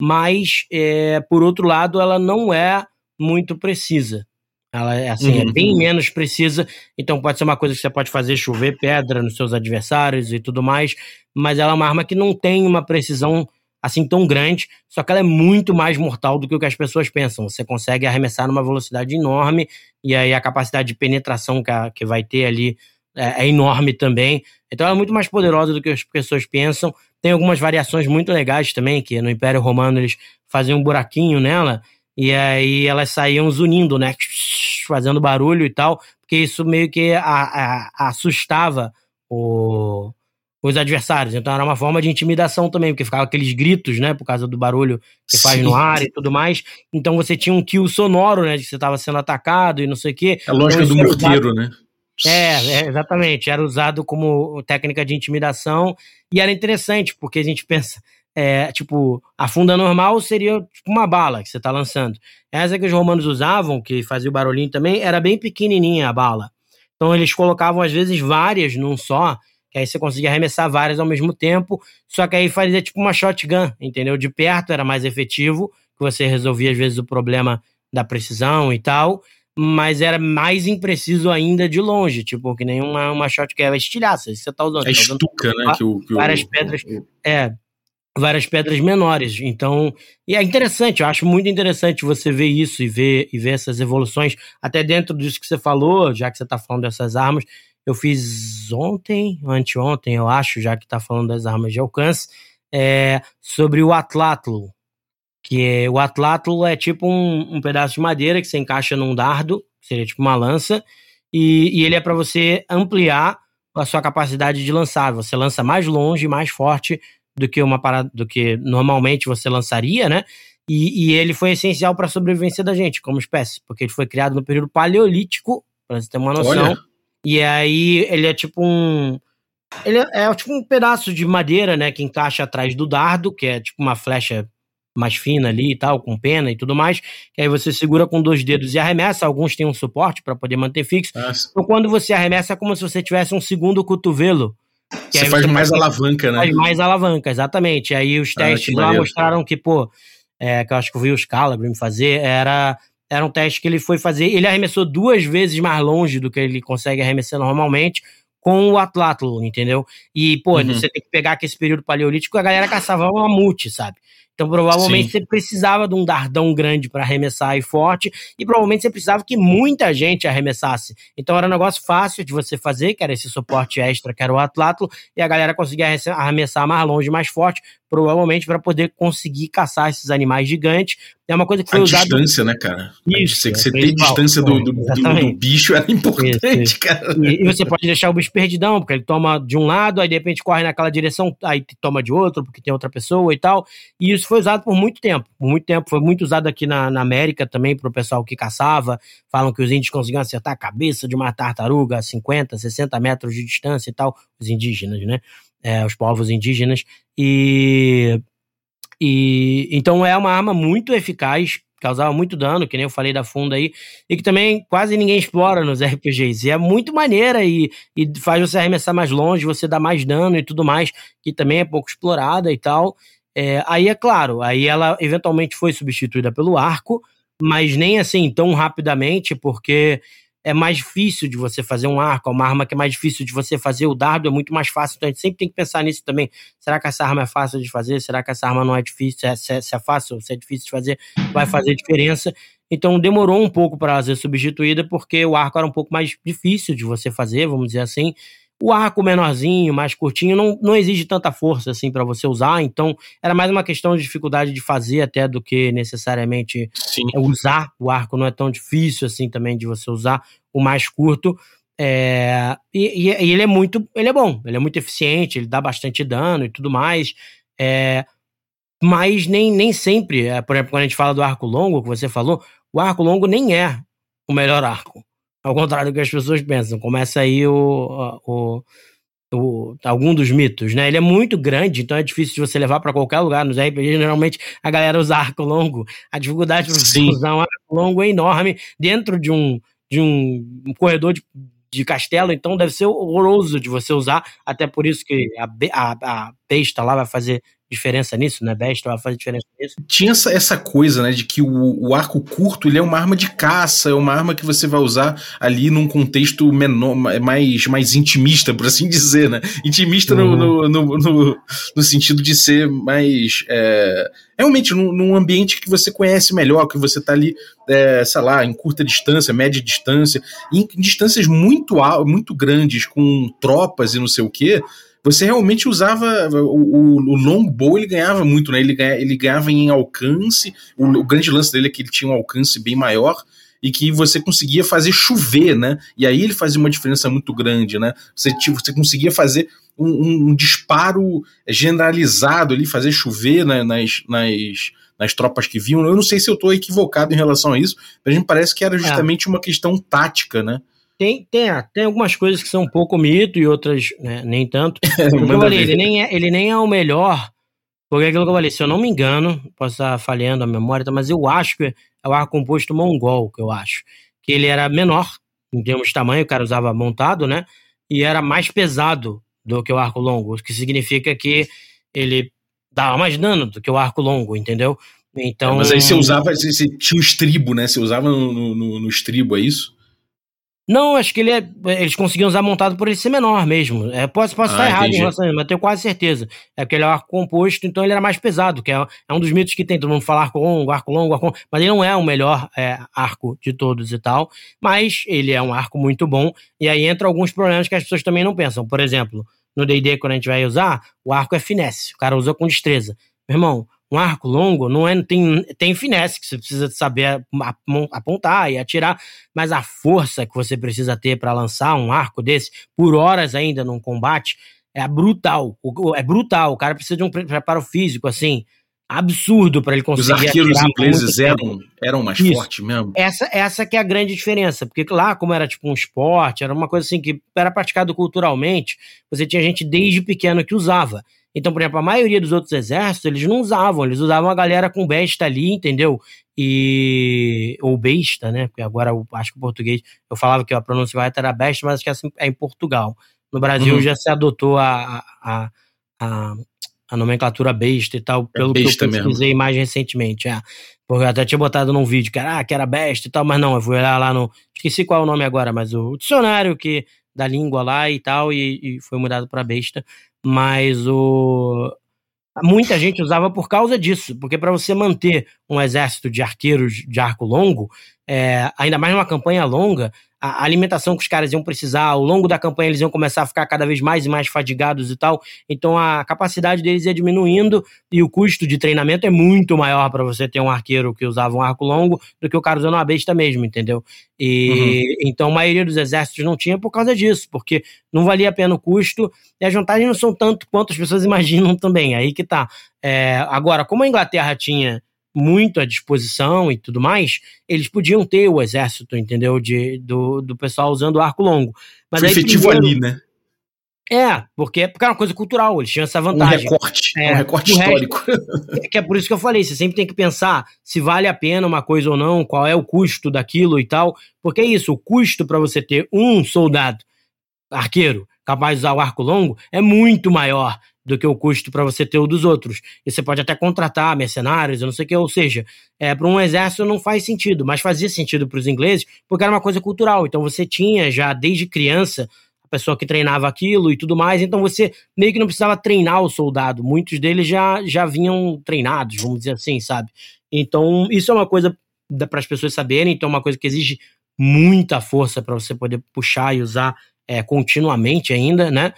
Mas, é, por outro lado, ela não é muito precisa. Ela é assim, é uhum. é bem menos precisa, então pode ser uma coisa que você pode fazer chover pedra nos seus adversários e tudo mais, mas ela é uma arma que não tem uma precisão assim tão grande, só que ela é muito mais mortal do que o que as pessoas pensam. Você consegue arremessar numa velocidade enorme e aí a capacidade de penetração que, a, que vai ter ali é, é, enorme também. Então ela é muito mais poderosa do que as pessoas pensam. Tem algumas variações muito legais também, que no Império Romano eles faziam um buraquinho nela e aí elas saíam zunindo, né? Fazendo barulho e tal, porque isso meio que a, a, assustava o, os adversários. Então era uma forma de intimidação também, porque ficava aqueles gritos, né, por causa do barulho que faz Sim. no ar e tudo mais. Então você tinha um kill sonoro, né, de que você estava sendo atacado e não sei o quê. É a lógica então, do morteiro, usado... né? É, é, exatamente. Era usado como técnica de intimidação e era interessante, porque a gente pensa, é, tipo, a funda normal seria tipo uma bala que você está lançando. Essa que os romanos usavam, que fazia o barulhinho também, era bem pequenininha a bala. Então eles colocavam às vezes várias num só que aí você conseguia arremessar várias ao mesmo tempo, só que aí fazia tipo uma shotgun, entendeu? De perto era mais efetivo, que você resolvia às vezes o problema da precisão e tal, mas era mais impreciso ainda de longe, tipo, que nem uma, uma shotgun, é estilhaça, você tá usando. É tá estuca, usando, né? Que o, que várias o, pedras, o... é, várias pedras menores, então, e é interessante, eu acho muito interessante você ver isso e ver, e ver essas evoluções, até dentro disso que você falou, já que você tá falando dessas armas, eu fiz ontem, anteontem, eu acho, já que tá falando das armas de alcance, é, sobre o Atlatlo. Que é, o Atlatlo é tipo um, um, pedaço de madeira que você encaixa num dardo, seria tipo uma lança, e, e ele é para você ampliar a sua capacidade de lançar. Você lança mais longe, mais forte do que uma parada, do que normalmente você lançaria, né? E, e ele foi essencial para a sobrevivência da gente como espécie, porque ele foi criado no período paleolítico, para você ter uma noção. Olha. E aí ele é tipo um. Ele é, é, tipo um pedaço de madeira, né? Que encaixa atrás do dardo, que é tipo uma flecha mais fina ali e tal, com pena e tudo mais. Que aí você segura com dois dedos e arremessa. Alguns têm um suporte para poder manter fixo. Nossa. Então quando você arremessa é como se você tivesse um segundo cotovelo. Que você faz você mais alavanca, né? Faz mais alavanca, exatamente. Aí os ah, testes ah, lá maneiro. mostraram que, pô, é, que eu acho que eu vi os Calabrim fazer, era era um teste que ele foi fazer. Ele arremessou duas vezes mais longe do que ele consegue arremessar normalmente com o Atlatlo, entendeu? E, pô, uhum. você tem que pegar que esse período paleolítico a galera caçava uma mamute, sabe? Então, provavelmente Sim. você precisava de um dardão grande para arremessar e forte, e provavelmente você precisava que muita gente arremessasse. Então, era um negócio fácil de você fazer, que era esse suporte extra, que era o Atlatlo, e a galera conseguia arremessar mais longe, mais forte, provavelmente para poder conseguir caçar esses animais gigantes. É uma coisa que foi a usada. distância, né, cara? Isso. Você, você ter distância do, do, do, do, bicho era importante, isso, isso. cara. E, e, você pode deixar o bicho perdidão, porque ele toma de um lado, aí de repente corre naquela direção, aí toma de outro, porque tem outra pessoa e tal. E isso foi usado por muito tempo. Por muito tempo. Foi muito usado aqui na, na América também para o pessoal que caçava. Falam que os índios conseguiam acertar a cabeça de uma tartaruga a 50, 60 metros de distância e tal. Os indígenas, né? É, os povos indígenas. E, e então é uma arma muito eficaz causava muito dano, que nem eu falei da funda aí, e que também quase ninguém explora nos RPGs. E é muito maneira e, e faz você arremessar mais longe, você dá mais dano e tudo mais, que também é pouco explorada e tal. É, aí é claro, aí ela eventualmente foi substituída pelo arco, mas nem assim tão rapidamente, porque é mais difícil de você fazer um arco, é uma arma que é mais difícil de você fazer, o dardo é muito mais fácil, então a gente sempre tem que pensar nisso também. Será que essa arma é fácil de fazer? Será que essa arma não é difícil? Se é, se é, se é fácil, se é difícil de fazer, vai fazer diferença. Então demorou um pouco para ser substituída, porque o arco era um pouco mais difícil de você fazer, vamos dizer assim. O arco menorzinho, mais curtinho, não, não exige tanta força assim para você usar, então era mais uma questão de dificuldade de fazer até do que necessariamente Sim. usar. O arco não é tão difícil assim também de você usar, o mais curto. É, e, e, ele é muito, ele é bom, ele é muito eficiente, ele dá bastante dano e tudo mais. É, mas nem, nem sempre, é, por exemplo, quando a gente fala do arco longo, que você falou, o arco longo nem é o melhor arco. Ao contrário do que as pessoas pensam. Começa aí o, o, o, algum dos mitos, né? Ele é muito grande, então é difícil de você levar para qualquer lugar. Nos RPGs, geralmente, a galera usa arco longo. A dificuldade de você usar um arco longo é enorme dentro de um, de um, um corredor de, de castelo, então deve ser horroroso de você usar. Até por isso que a, a, a besta lá vai fazer diferença nisso, né? Besta vai fazer diferença nisso. Tinha essa, essa coisa, né, de que o, o, arco curto ele é uma arma de caça, é uma arma que você vai usar ali num contexto menor, mais, mais intimista, por assim dizer, né? Intimista uhum. no, no, no, no, sentido de ser mais. É, realmente num, num, ambiente que você conhece melhor, que você tá ali, é, sei lá, em curta distância, média distância, em, em distâncias muito, muito grandes, com tropas e não sei o quê você realmente usava o, o, longbow, ele ganhava muito, né? Ele, ganha, ele ganhava em alcance. O, o, grande lance dele é que ele tinha um alcance bem maior e que você conseguia fazer chover, né? E aí ele fazia uma diferença muito grande, né? Você, tipo, você conseguia fazer um, um, um disparo generalizado ali, fazer chover né, nas, nas, nas tropas que vinham. Eu não sei se eu estou equivocado em relação a isso, mas me parece que era é. justamente é. uma questão tática, né? Tem, tem, ah, tem algumas coisas que são um pouco mito e outras né, nem tanto. eu falei, ele nem, é, ele nem é o melhor, porque é aquilo que eu falei, se eu não me engano, posso estar falhando a memória, mas eu acho que é o ar composto mongol, que eu acho. Que ele era menor, em termos de tamanho, o cara usava montado, né? E era mais pesado do que o arco longo, o que significa que ele dava mais dano do que o arco longo, entendeu? Então. É, mas aí você usava, você tinha o estribo, né? Você usava no, no, no estribo, é isso? Não, acho que ele é, eles conseguiam usar montado por ele ser menor mesmo. É, posso posso ah, estar errado entendi. em relação a isso, mas tenho quase certeza. É porque ele é um arco composto, então ele era mais pesado, que é, é um dos mitos que tem todo mundo fala arco longo, arco longo, arco longo, mas ele não é o melhor é, arco de todos e tal. Mas ele é um arco muito bom, e aí entra alguns problemas que as pessoas também não pensam. Por exemplo, no DD, quando a gente vai usar, o arco é finesse, o cara usa com destreza. Meu irmão, um arco longo não é tem, tem finesse que você precisa saber apontar e atirar, mas a força que você precisa ter para lançar um arco desse por horas ainda num combate é brutal. É brutal. O cara precisa de um preparo físico assim absurdo para ele conseguir. Os arqueiros ingleses eram, eram mais fortes mesmo. Essa, essa que é a grande diferença, porque lá, como era tipo um esporte, era uma coisa assim que era praticado culturalmente, você tinha gente desde pequeno que usava. Então, por exemplo, a maioria dos outros exércitos, eles não usavam, eles usavam a galera com besta ali, entendeu? E. Ou besta, né? Porque agora eu acho que o português. Eu falava que a pronúncia correta era besta, mas acho que é, assim, é em Portugal. No Brasil uhum. já se adotou a, a, a, a, nomenclatura besta e tal, é pelo que eu pesquisei mais recentemente. É. Porque eu até tinha botado num vídeo que era, ah, que era besta e tal, mas não, eu fui olhar lá no. Esqueci qual é o nome agora, mas o dicionário que da língua lá e tal, e, e foi mudado para besta mas o muita gente usava por causa disso, porque para você manter um exército de arqueiros de arco longo, é, ainda mais numa campanha longa, a alimentação que os caras iam precisar, ao longo da campanha eles iam começar a ficar cada vez mais e mais fadigados e tal. Então a capacidade deles ia diminuindo e o custo de treinamento é muito maior para você ter um arqueiro que usava um arco longo do que o cara usando uma besta mesmo, entendeu? E uhum. então a maioria dos exércitos não tinha por causa disso, porque não valia a pena o custo e as vantagens não são tanto quanto as pessoas imaginam também. Aí que tá. É, agora, como a Inglaterra tinha muito à disposição e tudo mais, eles podiam ter o exército, entendeu? De, do, do pessoal usando arco longo. Mas Foi aí, efetivo primeiro, ali, né? É, porque, porque era uma coisa cultural, eles tinham essa vantagem. Um recorte, é, um recorte histórico. Resto, é que é por isso que eu falei, você sempre tem que pensar se vale a pena uma coisa ou não, qual é o custo daquilo e tal, porque é isso, o custo para você ter um soldado arqueiro capaz de usar o arco longo é muito maior do que o custo para você ter o dos outros. E você pode até contratar mercenários, eu não sei o que, ou seja, é, para um exército não faz sentido, mas fazia sentido para os ingleses, porque era uma coisa cultural. Então você tinha já desde criança a pessoa que treinava aquilo e tudo mais, então você meio que não precisava treinar o soldado. Muitos deles já, já vinham treinados, vamos dizer assim, sabe? Então isso é uma coisa para as pessoas saberem, então é uma coisa que exige muita força para você poder puxar e usar é, continuamente ainda, né?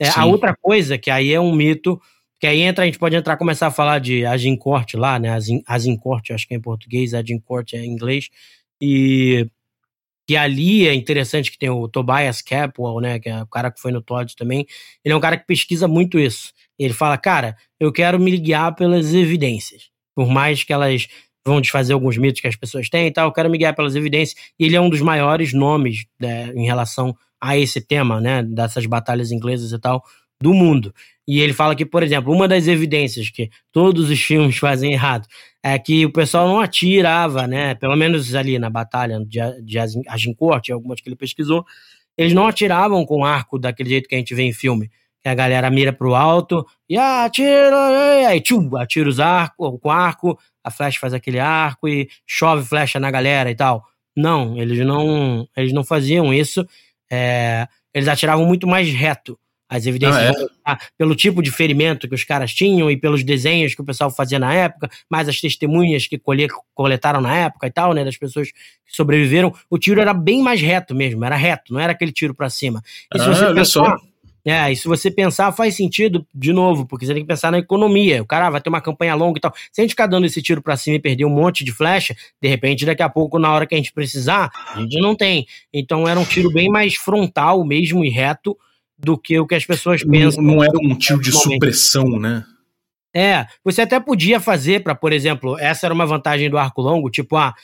É, a outra coisa, que aí é um mito, que aí entra, a gente pode entrar começar a falar de Agincourt lá, né? Agincourt, acho que é em português, Agincourt é em inglês. E que ali é interessante que tem o Tobias Capwell, né? Que é o cara que foi no Todd também. Ele é um cara que pesquisa muito isso. Ele fala, cara, eu quero me guiar pelas evidências. Por mais que elas vão desfazer alguns mitos que as pessoas têm e tal, eu quero me guiar pelas evidências. E ele é um dos maiores nomes né, em relação a esse tema, né, dessas batalhas inglesas e tal, do mundo. E ele fala que, por exemplo, uma das evidências que todos os filmes fazem errado é que o pessoal não atirava, né, pelo menos ali na batalha de, de Agincourt, algumas que ele pesquisou, eles não atiravam com arco daquele jeito que a gente vê em filme. Que a galera mira pro alto e atira, e aí tchum, atira os arcos, com arco, a flecha faz aquele arco e chove flecha na galera e tal. Não, eles não, eles não faziam isso é, eles atiravam muito mais reto. As evidências ah, é? pelo tipo de ferimento que os caras tinham e pelos desenhos que o pessoal fazia na época, mais as testemunhas que coletaram na época e tal, né, das pessoas que sobreviveram, o tiro era bem mais reto mesmo, era reto, não era aquele tiro para cima. E ah, olha pensar, só. É, e se você pensar, faz sentido, de novo, porque você tem que pensar na economia. O cara vai ter uma campanha longa e tal. Se a gente ficar dando esse tiro para cima e perder um monte de flecha, de repente, daqui a pouco, na hora que a gente precisar, a gente não tem. Então era um tiro bem mais frontal mesmo e reto do que o que as pessoas pensam. Não, não era um tiro de supressão, né? É, você até podia fazer para, por exemplo, essa era uma vantagem do arco longo, tipo, ah,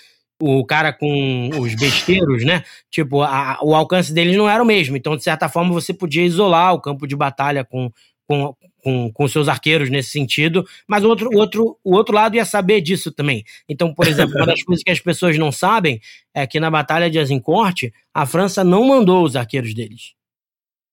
o cara com os besteiros, né? Tipo, a, o alcance deles não era o mesmo. Então, de certa forma, você podia isolar o campo de batalha com, com, com, com seus arqueiros nesse sentido, mas o outro, o, outro, o outro lado ia saber disso também. Então, por exemplo, uma das coisas que as pessoas não sabem é que na Batalha de Azincourt, a França não mandou os arqueiros deles.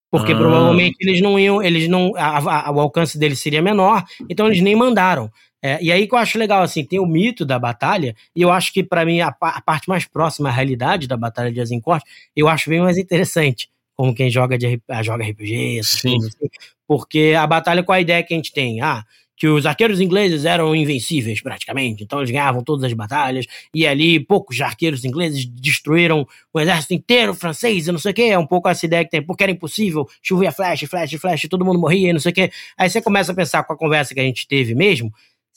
Porque ah. provavelmente eles não iam, eles não. A, a, o alcance deles seria menor, então eles nem mandaram. É, e aí que eu acho legal, assim, tem o mito da batalha, e eu acho que, para mim, a, a, parte mais próxima à realidade da Batalha de Azincourt, eu acho bem mais interessante, como quem joga, de, ah, joga RPG, assim, porque a batalha, com a ideia que a gente tem? Ah, que os arqueiros ingleses eram invencíveis, praticamente, então eles ganhavam todas as batalhas, e ali poucos arqueiros ingleses destruíram o exército inteiro francês, e não sei o que, é um pouco essa ideia que tem, porque era impossível, chovia flash, flash, flash, todo mundo morria, e não sei o que. Aí você começa a pensar com a conversa que a gente teve mesmo,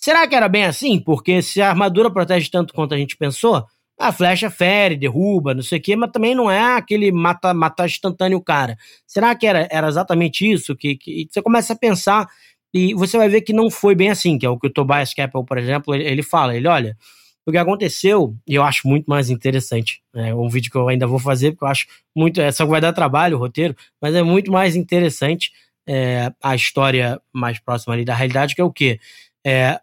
Será que era bem assim? Porque se a armadura protege tanto quanto a gente pensou, a flecha fere, derruba, não sei o quê, mas também não é aquele mata, matar instantâneo o cara. Será que era, era exatamente isso? Que, que você começa a pensar e você vai ver que não foi bem assim, que é o que o Tobias Keppel, por exemplo, ele, ele fala, ele olha, o que aconteceu, e eu acho muito mais interessante, é um vídeo que eu ainda vou fazer, porque eu acho muito, é, só vai dar trabalho o roteiro, mas é muito mais interessante é, a história mais próxima ali da realidade, que é o quê? É,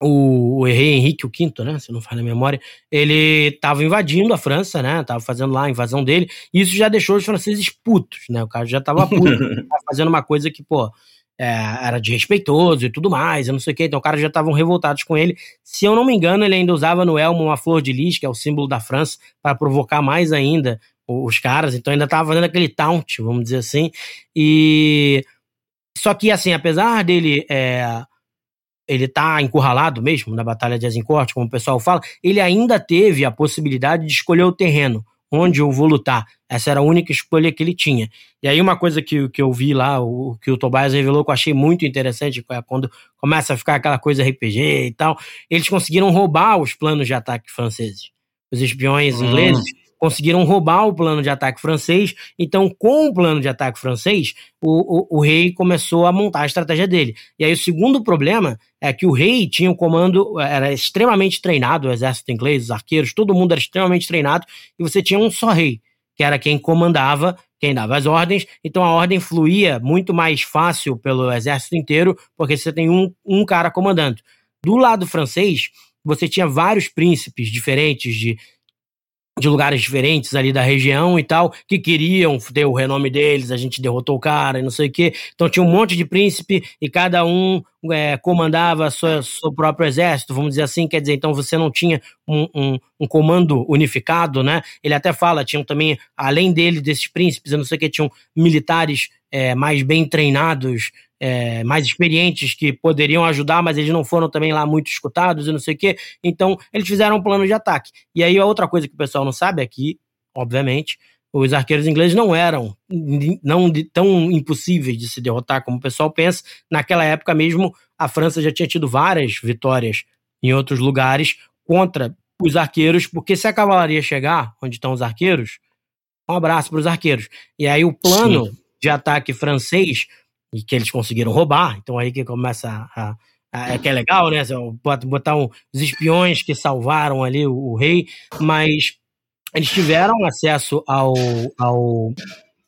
o, o rei Henrique V, né, se não falha a memória, ele estava invadindo a França, né, tava fazendo lá a invasão dele, e isso já deixou os franceses putos, né, o cara já tava puto, tava fazendo uma coisa que, pô, é, era desrespeitoso e tudo mais, eu não sei o que, então os caras já estavam revoltados com ele. Se eu não me engano, ele ainda usava no elmo uma flor de lis, que é o símbolo da França, para provocar mais ainda os caras, então ainda tava fazendo aquele taunt, vamos dizer assim, e... Só que, assim, apesar dele é, ele tá encurralado mesmo na Batalha de Azincourt, como o pessoal fala, ele ainda teve a possibilidade de escolher o terreno onde eu vou lutar. Essa era a única escolha que ele tinha. E aí uma coisa que, que eu vi lá, o que o Tobias revelou que eu achei muito interessante, é quando começa a ficar aquela coisa RPG e tal, eles conseguiram roubar os planos de ataque franceses. Os espiões hum. ingleses conseguiram roubar o plano de ataque francês. Então, com o plano de ataque francês, o, o, o, rei começou a montar a estratégia dele. E aí, o segundo problema é que o rei tinha um comando, era extremamente treinado, o exército inglês, os arqueiros, todo mundo era extremamente treinado, e você tinha um só rei, que era quem comandava, quem dava as ordens. Então, a ordem fluía muito mais fácil pelo exército inteiro, porque você tem um, um cara comandando. Do lado francês, você tinha vários príncipes diferentes de de lugares diferentes ali da região e tal, que queriam ter o renome deles, a gente derrotou o cara e não sei o quê. Então tinha um monte de príncipe e cada um é, comandava seu, seu próprio exército, vamos dizer assim, quer dizer, então você não tinha um, um, um, comando unificado, né? Ele até fala, tinham também, além dele, desses príncipes, eu não sei o que, tinham militares é, mais bem treinados, é, mais experientes que poderiam ajudar, mas eles não foram também lá muito escutados e não sei o quê. Então, eles fizeram um plano de ataque. E aí, a outra coisa que o pessoal não sabe é que, obviamente, os arqueiros ingleses não eram não tão impossíveis de se derrotar como o pessoal pensa. Naquela época mesmo, a França já tinha tido várias vitórias em outros lugares contra os arqueiros, porque se a cavalaria chegar onde estão os arqueiros, um abraço para os arqueiros. E aí o plano Sim. de ataque francês e que eles conseguiram roubar. Então aí que começa a, a, é que é legal, né? Botar um, os espiões que salvaram ali o, o, rei, mas eles tiveram acesso ao, ao,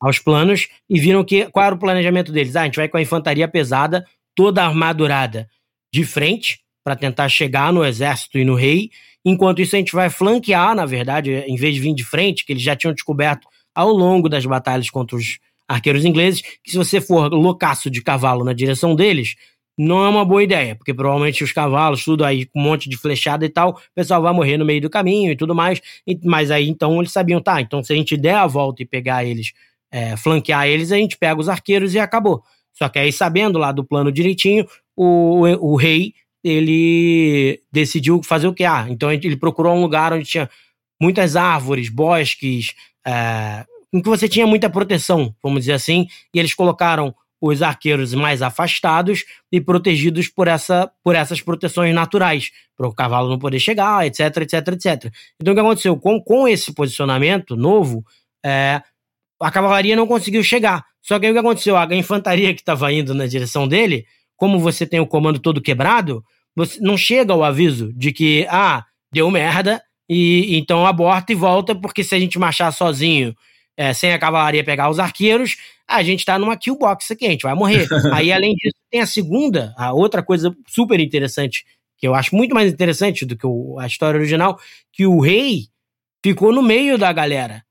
aos planos e viram que qual era o planejamento deles. Ah, a gente vai com a infantaria pesada, toda armadurada, de frente para tentar chegar no exército e no rei. Enquanto isso, a gente vai flanquear, na verdade, em vez de vir de frente, que eles já tinham descoberto ao longo das batalhas contra os arqueiros ingleses, que se você for loucaço de cavalo na direção deles, não é uma boa ideia, porque provavelmente os cavalos, tudo aí com um monte de flechada e tal, o pessoal vai morrer no meio do caminho e tudo mais. Mas aí então eles sabiam, tá, então se a gente der a volta e pegar eles, é, flanquear eles, a gente pega os arqueiros e acabou. Só que aí, sabendo lá do plano direitinho, o, o, o rei ele decidiu fazer o que? Ah, então ele procurou um lugar onde tinha muitas árvores, bosques, é, em que você tinha muita proteção, vamos dizer assim, e eles colocaram os arqueiros mais afastados e protegidos por, essa, por essas proteções naturais, para o cavalo não poder chegar, etc, etc, etc. Então o que aconteceu? Com, com esse posicionamento novo, é, a cavalaria não conseguiu chegar. Só que aí o que aconteceu? A infantaria que estava indo na direção dele, como você tem o comando todo quebrado, você não chega o aviso de que, ah, deu merda, e então aborta e volta, porque se a gente marchar sozinho é, sem a cavalaria pegar os arqueiros, a gente tá numa kill box aqui, a gente vai morrer. Aí, além disso, tem a segunda, a outra coisa super interessante, que eu acho muito mais interessante do que o, a história original, que o rei ficou no meio da galera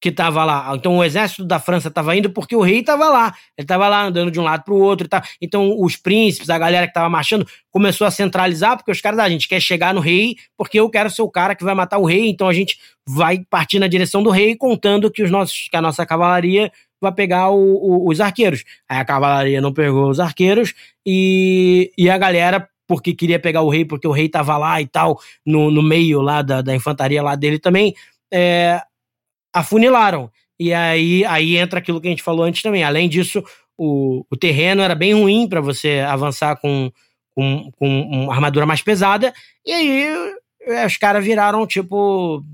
que estava lá. Então o exército da França estava indo porque o rei estava lá. Ele estava lá andando de um lado para o outro. Então os príncipes, a galera que estava marchando, começou a centralizar, porque os caras, ah, a gente quer chegar no rei, porque eu quero ser o cara que vai matar o rei. Então a gente vai partir na direção do rei, contando que, os nossos, que a nossa cavalaria vai pegar o, o, os arqueiros. Aí a cavalaria não pegou os arqueiros e, e a galera porque queria pegar o rei, porque o rei estava lá e tal, no, no meio lá da, da infantaria lá dele também, é, afunilaram. E aí, aí entra aquilo que a gente falou antes também. Além disso, o, o terreno era bem ruim para você avançar com, com, com uma armadura mais pesada. E aí os caras viraram tipo.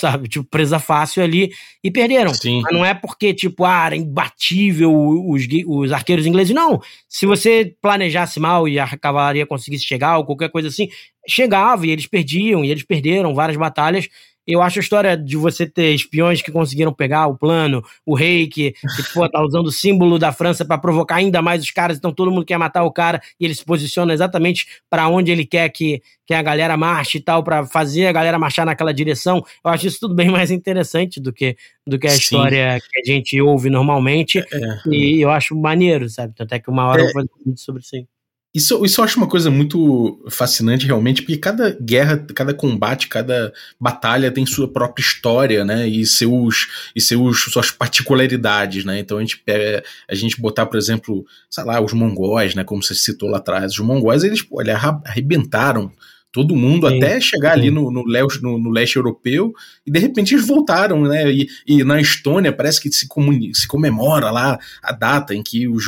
Sabe, tipo, presa fácil ali e perderam. Sim. Mas não é porque, tipo, ah, era imbatível os, os arqueiros ingleses. Não. Se você planejasse mal e a cavalaria conseguisse chegar ou qualquer coisa assim, chegava e eles perdiam, e eles perderam várias batalhas eu acho a história de você ter espiões que conseguiram pegar o plano, o rei que, que pô, tá usando o símbolo da França para provocar ainda mais os caras, então todo mundo quer matar o cara e ele se posiciona exatamente para onde ele quer que, que a galera marche e tal, para fazer a galera marchar naquela direção. Eu acho isso tudo bem mais interessante do que, do que a Sim. história que a gente ouve normalmente. É. E eu acho maneiro, sabe? Tanto é que uma hora é. eu vou fazer um vídeo sobre isso aí. Isso, isso eu acho uma coisa muito fascinante, realmente, porque cada guerra, cada combate, cada batalha tem sua própria história, né? E, seus, e seus, suas particularidades, né? Então a gente pega, a gente botar, por exemplo, sei lá, os mongóis, né? Como você citou lá atrás. Os mongóis, eles, pô, eles arrebentaram todo mundo sim, até chegar sim. ali no, no, no, no, leste europeu e de repente eles voltaram, né? E, e na Estônia parece que se, se, comemora lá a data em que os,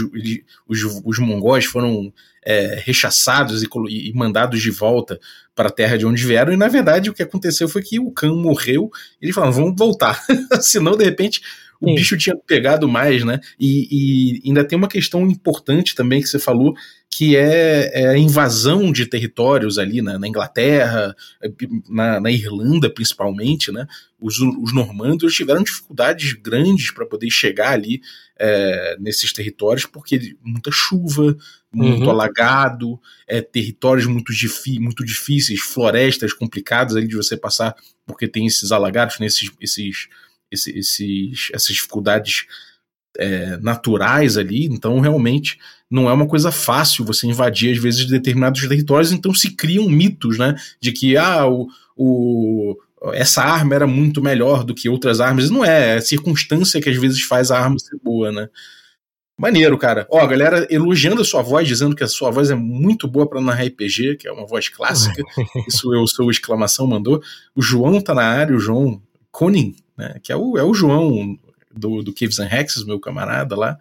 os, os mongóis foram é, rechaçados e, e, mandados de volta para a terra de onde vieram, e na verdade o que aconteceu foi que o Khan morreu, e eles falaram, vamos voltar, senão de repente o Sim. bicho tinha pegado mais, né? E, e, ainda tem uma questão importante também que você falou, que é, é a invasão de territórios ali na, na Inglaterra, na, na, Irlanda principalmente, né? Os, os normandos tiveram dificuldades grandes para poder chegar ali é, nesses territórios, porque muita chuva, muito uhum. alagado, é, territórios muito, muito difíceis, florestas complicadas ali de você passar, porque tem esses alagados, né, esses, esses, esses, essas dificuldades é, naturais ali, então realmente não é uma coisa fácil você invadir às vezes determinados territórios, então se criam mitos, né, de que ah, o, o, essa arma era muito melhor do que outras armas, não é, é a circunstância que às vezes faz a arma ser boa, né. Maneiro, cara. Ó, a galera elogiando a sua voz, dizendo que a sua voz é muito boa para narrar RPG, que é uma voz clássica. Isso eu sou exclamação mandou. O João tá na área, o João Conin, né? Que é o, é o João do, do Caves and Hexes, meu camarada lá.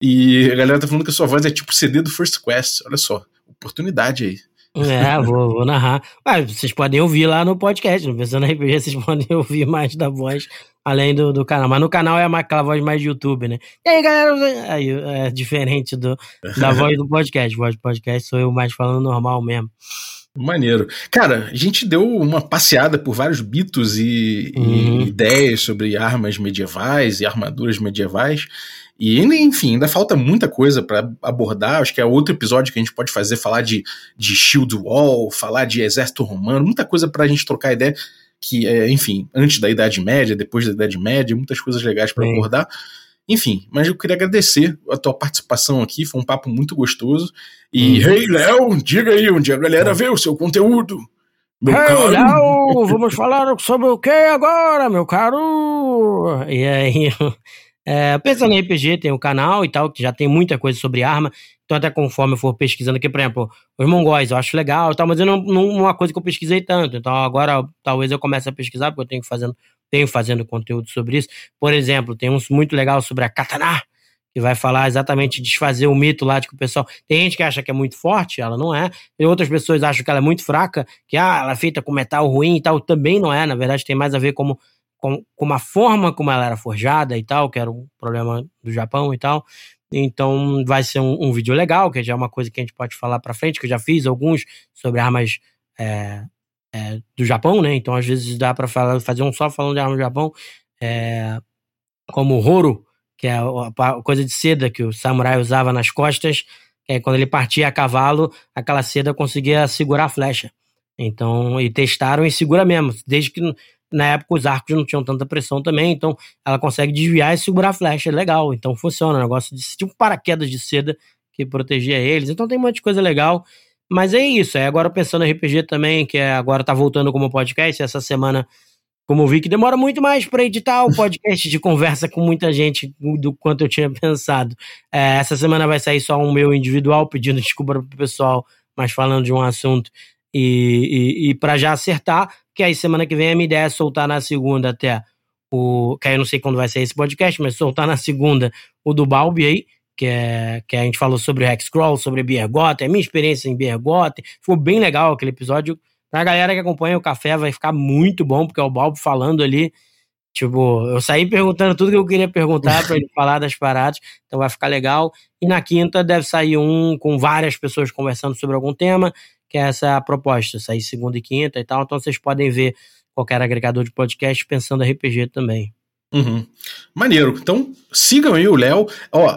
E a galera tá falando que a sua voz é tipo CD do First Quest. Olha só, oportunidade aí. É, vou, vou narrar. Ah, vocês podem ouvir lá no podcast, no Pensando RPG, vocês podem ouvir mais da voz além do, do canal. Mas no canal é aquela voz mais de YouTube, né? E aí, galera, aí, é diferente do, da voz do podcast. Voz do podcast sou eu mais falando normal mesmo. Maneiro. Cara, a gente deu uma passeada por vários mitos e, uhum. e ideias sobre armas medievais e armaduras medievais. E enfim, ainda falta muita coisa para abordar. Acho que é outro episódio que a gente pode fazer, falar de, de Shield Wall, falar de exército romano, muita coisa para a gente trocar ideia. Que, é, enfim, antes da Idade Média, depois da Idade Média, muitas coisas legais para abordar. Enfim, mas eu queria agradecer a tua participação aqui, foi um papo muito gostoso. E, uhum. hey, Léo, diga aí onde a galera é. vê o seu conteúdo. Meu hey, Léo, vamos falar sobre o que agora, meu caro? E aí, é, pensando em RPG, tem o um canal e tal, que já tem muita coisa sobre arma. Então, até conforme eu for pesquisando aqui, por exemplo, os mongóis eu acho legal e tal, mas eu não, não uma coisa que eu pesquisei tanto. Então, agora talvez eu comece a pesquisar, porque eu tenho fazendo, tenho fazendo conteúdo sobre isso. Por exemplo, tem uns muito legal sobre a katana, que vai falar exatamente desfazer o mito lá de que o pessoal. Tem gente que acha que é muito forte, ela não é. Tem outras pessoas que acham que ela é muito fraca, que ah, ela é feita com metal ruim e tal. Também não é. Na verdade, tem mais a ver como com, com a forma como ela era forjada e tal, que era um problema do Japão e tal. Então vai ser um, um vídeo legal, que já é uma coisa que a gente pode falar para frente, que eu já fiz alguns sobre armas é, é, do Japão, né? Então às vezes dá para fazer um só falando de armas do Japão, é, como o Horo, que é a coisa de seda que o samurai usava nas costas, que quando ele partia a cavalo, aquela seda conseguia segurar a flecha. Então, e testaram e segura mesmo, desde que na época os arcos não tinham tanta pressão também, então ela consegue desviar e segurar a flecha, é legal. Então funciona, o negócio de tipo paraquedas de seda que protegia eles. Então tem um monte de coisa legal. Mas é isso, é agora pensando em RPG também, que é, agora tá voltando como podcast, essa semana, como eu vi que demora muito mais para editar o podcast de conversa com muita gente do quanto eu tinha pensado. É, essa semana vai sair só um meu individual, pedindo desculpa pro pessoal, mas falando de um assunto e, e, e para já acertar, que aí semana que vem a minha ideia é soltar na segunda até o. Que aí eu não sei quando vai sair esse podcast, mas soltar na segunda o do Balbi aí, que, é, que a gente falou sobre o Hexcrawl, sobre Biergotten, a minha experiência em Biergotten. Ficou bem legal aquele episódio. Pra galera que acompanha o café vai ficar muito bom, porque é o Balbi falando ali. Tipo, eu saí perguntando tudo que eu queria perguntar para ele falar das paradas, então vai ficar legal. E na quinta deve sair um com várias pessoas conversando sobre algum tema que é essa proposta, sair segunda e quinta e tal. Então vocês podem ver qualquer agregador de podcast pensando RPG também. Uhum. Maneiro. Então, sigam aí o Léo. Ó,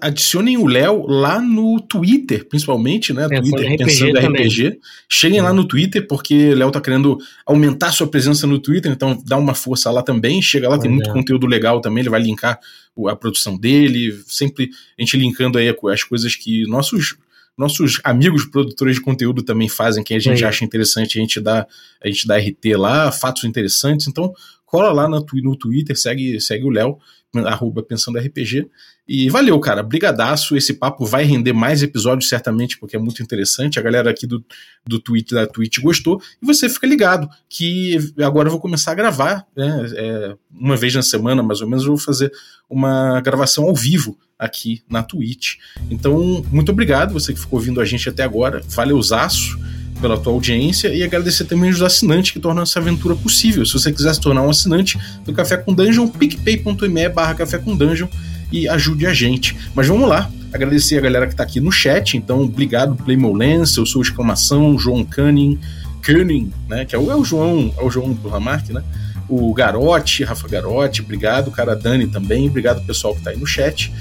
adicionem o Léo lá no Twitter, principalmente, né? Pensando Twitter, RPG pensando também. RPG. Cheguem lá no Twitter, porque o Léo tá querendo aumentar sua presença no Twitter, então dá uma força lá também. Chega lá, tem muito conteúdo legal também. Ele vai linkar a produção dele, sempre a gente linkando aí as coisas que nossos nossos amigos produtores de conteúdo também fazem, que a gente acha interessante, a gente dá, a gente dá RT lá, fatos interessantes. Então, cola lá no, no Twitter, segue, segue o Léo, arroba Pensando RPG. E valeu, cara. Brigadaço. Esse papo vai render mais episódios, certamente, porque é muito interessante. A galera aqui do, do Twitch, da Twitch gostou. E você fica ligado que agora eu vou começar a gravar, né? É, uma vez na semana, mais ou menos, eu vou fazer uma gravação ao vivo aqui na Twitch. Então, muito obrigado, você que ficou ouvindo a gente até agora. Valeuzaço pela tua audiência e agradecer também os assinantes que tornam essa aventura possível. Se você quiser se tornar um assinante do Café com Dungeon, picpay.me barra Café com Dungeon e ajude a gente. Mas vamos lá, agradecer a galera que está aqui no chat, então obrigado Playmolens, eu sou exclamação, João Canning, Canning, né, que é o, é o João, é o João do Ramark, né? O Garote, Rafa Garote, obrigado, cara Dani também, obrigado pessoal que está aí no chat.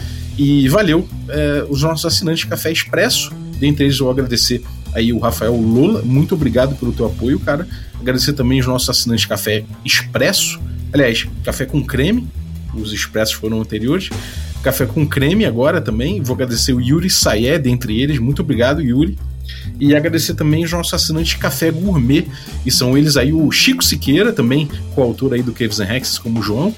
E valeu é, os nossos assinantes Café Expresso, dentre eles eu vou agradecer aí o Rafael Lula, muito obrigado pelo teu apoio, cara. Agradecer também os nossos assinantes Café Expresso, aliás, Café com Creme, os expressos foram anteriores. Café com creme agora também. Vou agradecer o Yuri Sayed, entre eles. Muito obrigado, Yuri. E agradecer também os nossos assinantes Café Gourmet. E são eles aí o Chico Siqueira, também coautor aí do Caves and Hexes, como o João.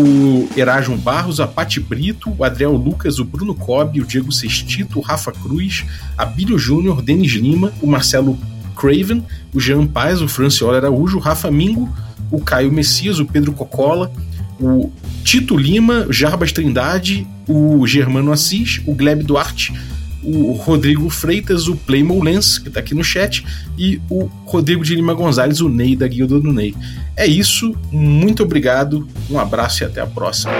O Erasmo Barros, a Pati Brito, o Adriel Lucas, o Bruno Cobb, o Diego Sestito, o Rafa Cruz, a Bílio Júnior, Denis Lima, o Marcelo Craven, o Jean Paz, o Franciola Araújo, o Rafa Mingo, o Caio Messias, o Pedro Cocola, o Tito Lima, Jarbas Trindade, o Germano Assis, o Gleb Duarte, o Rodrigo Freitas, o Playmo Lens, que está aqui no chat, e o Rodrigo de Lima Gonzalez, o Ney da Guilda do Ney. É isso, muito obrigado, um abraço e até a próxima.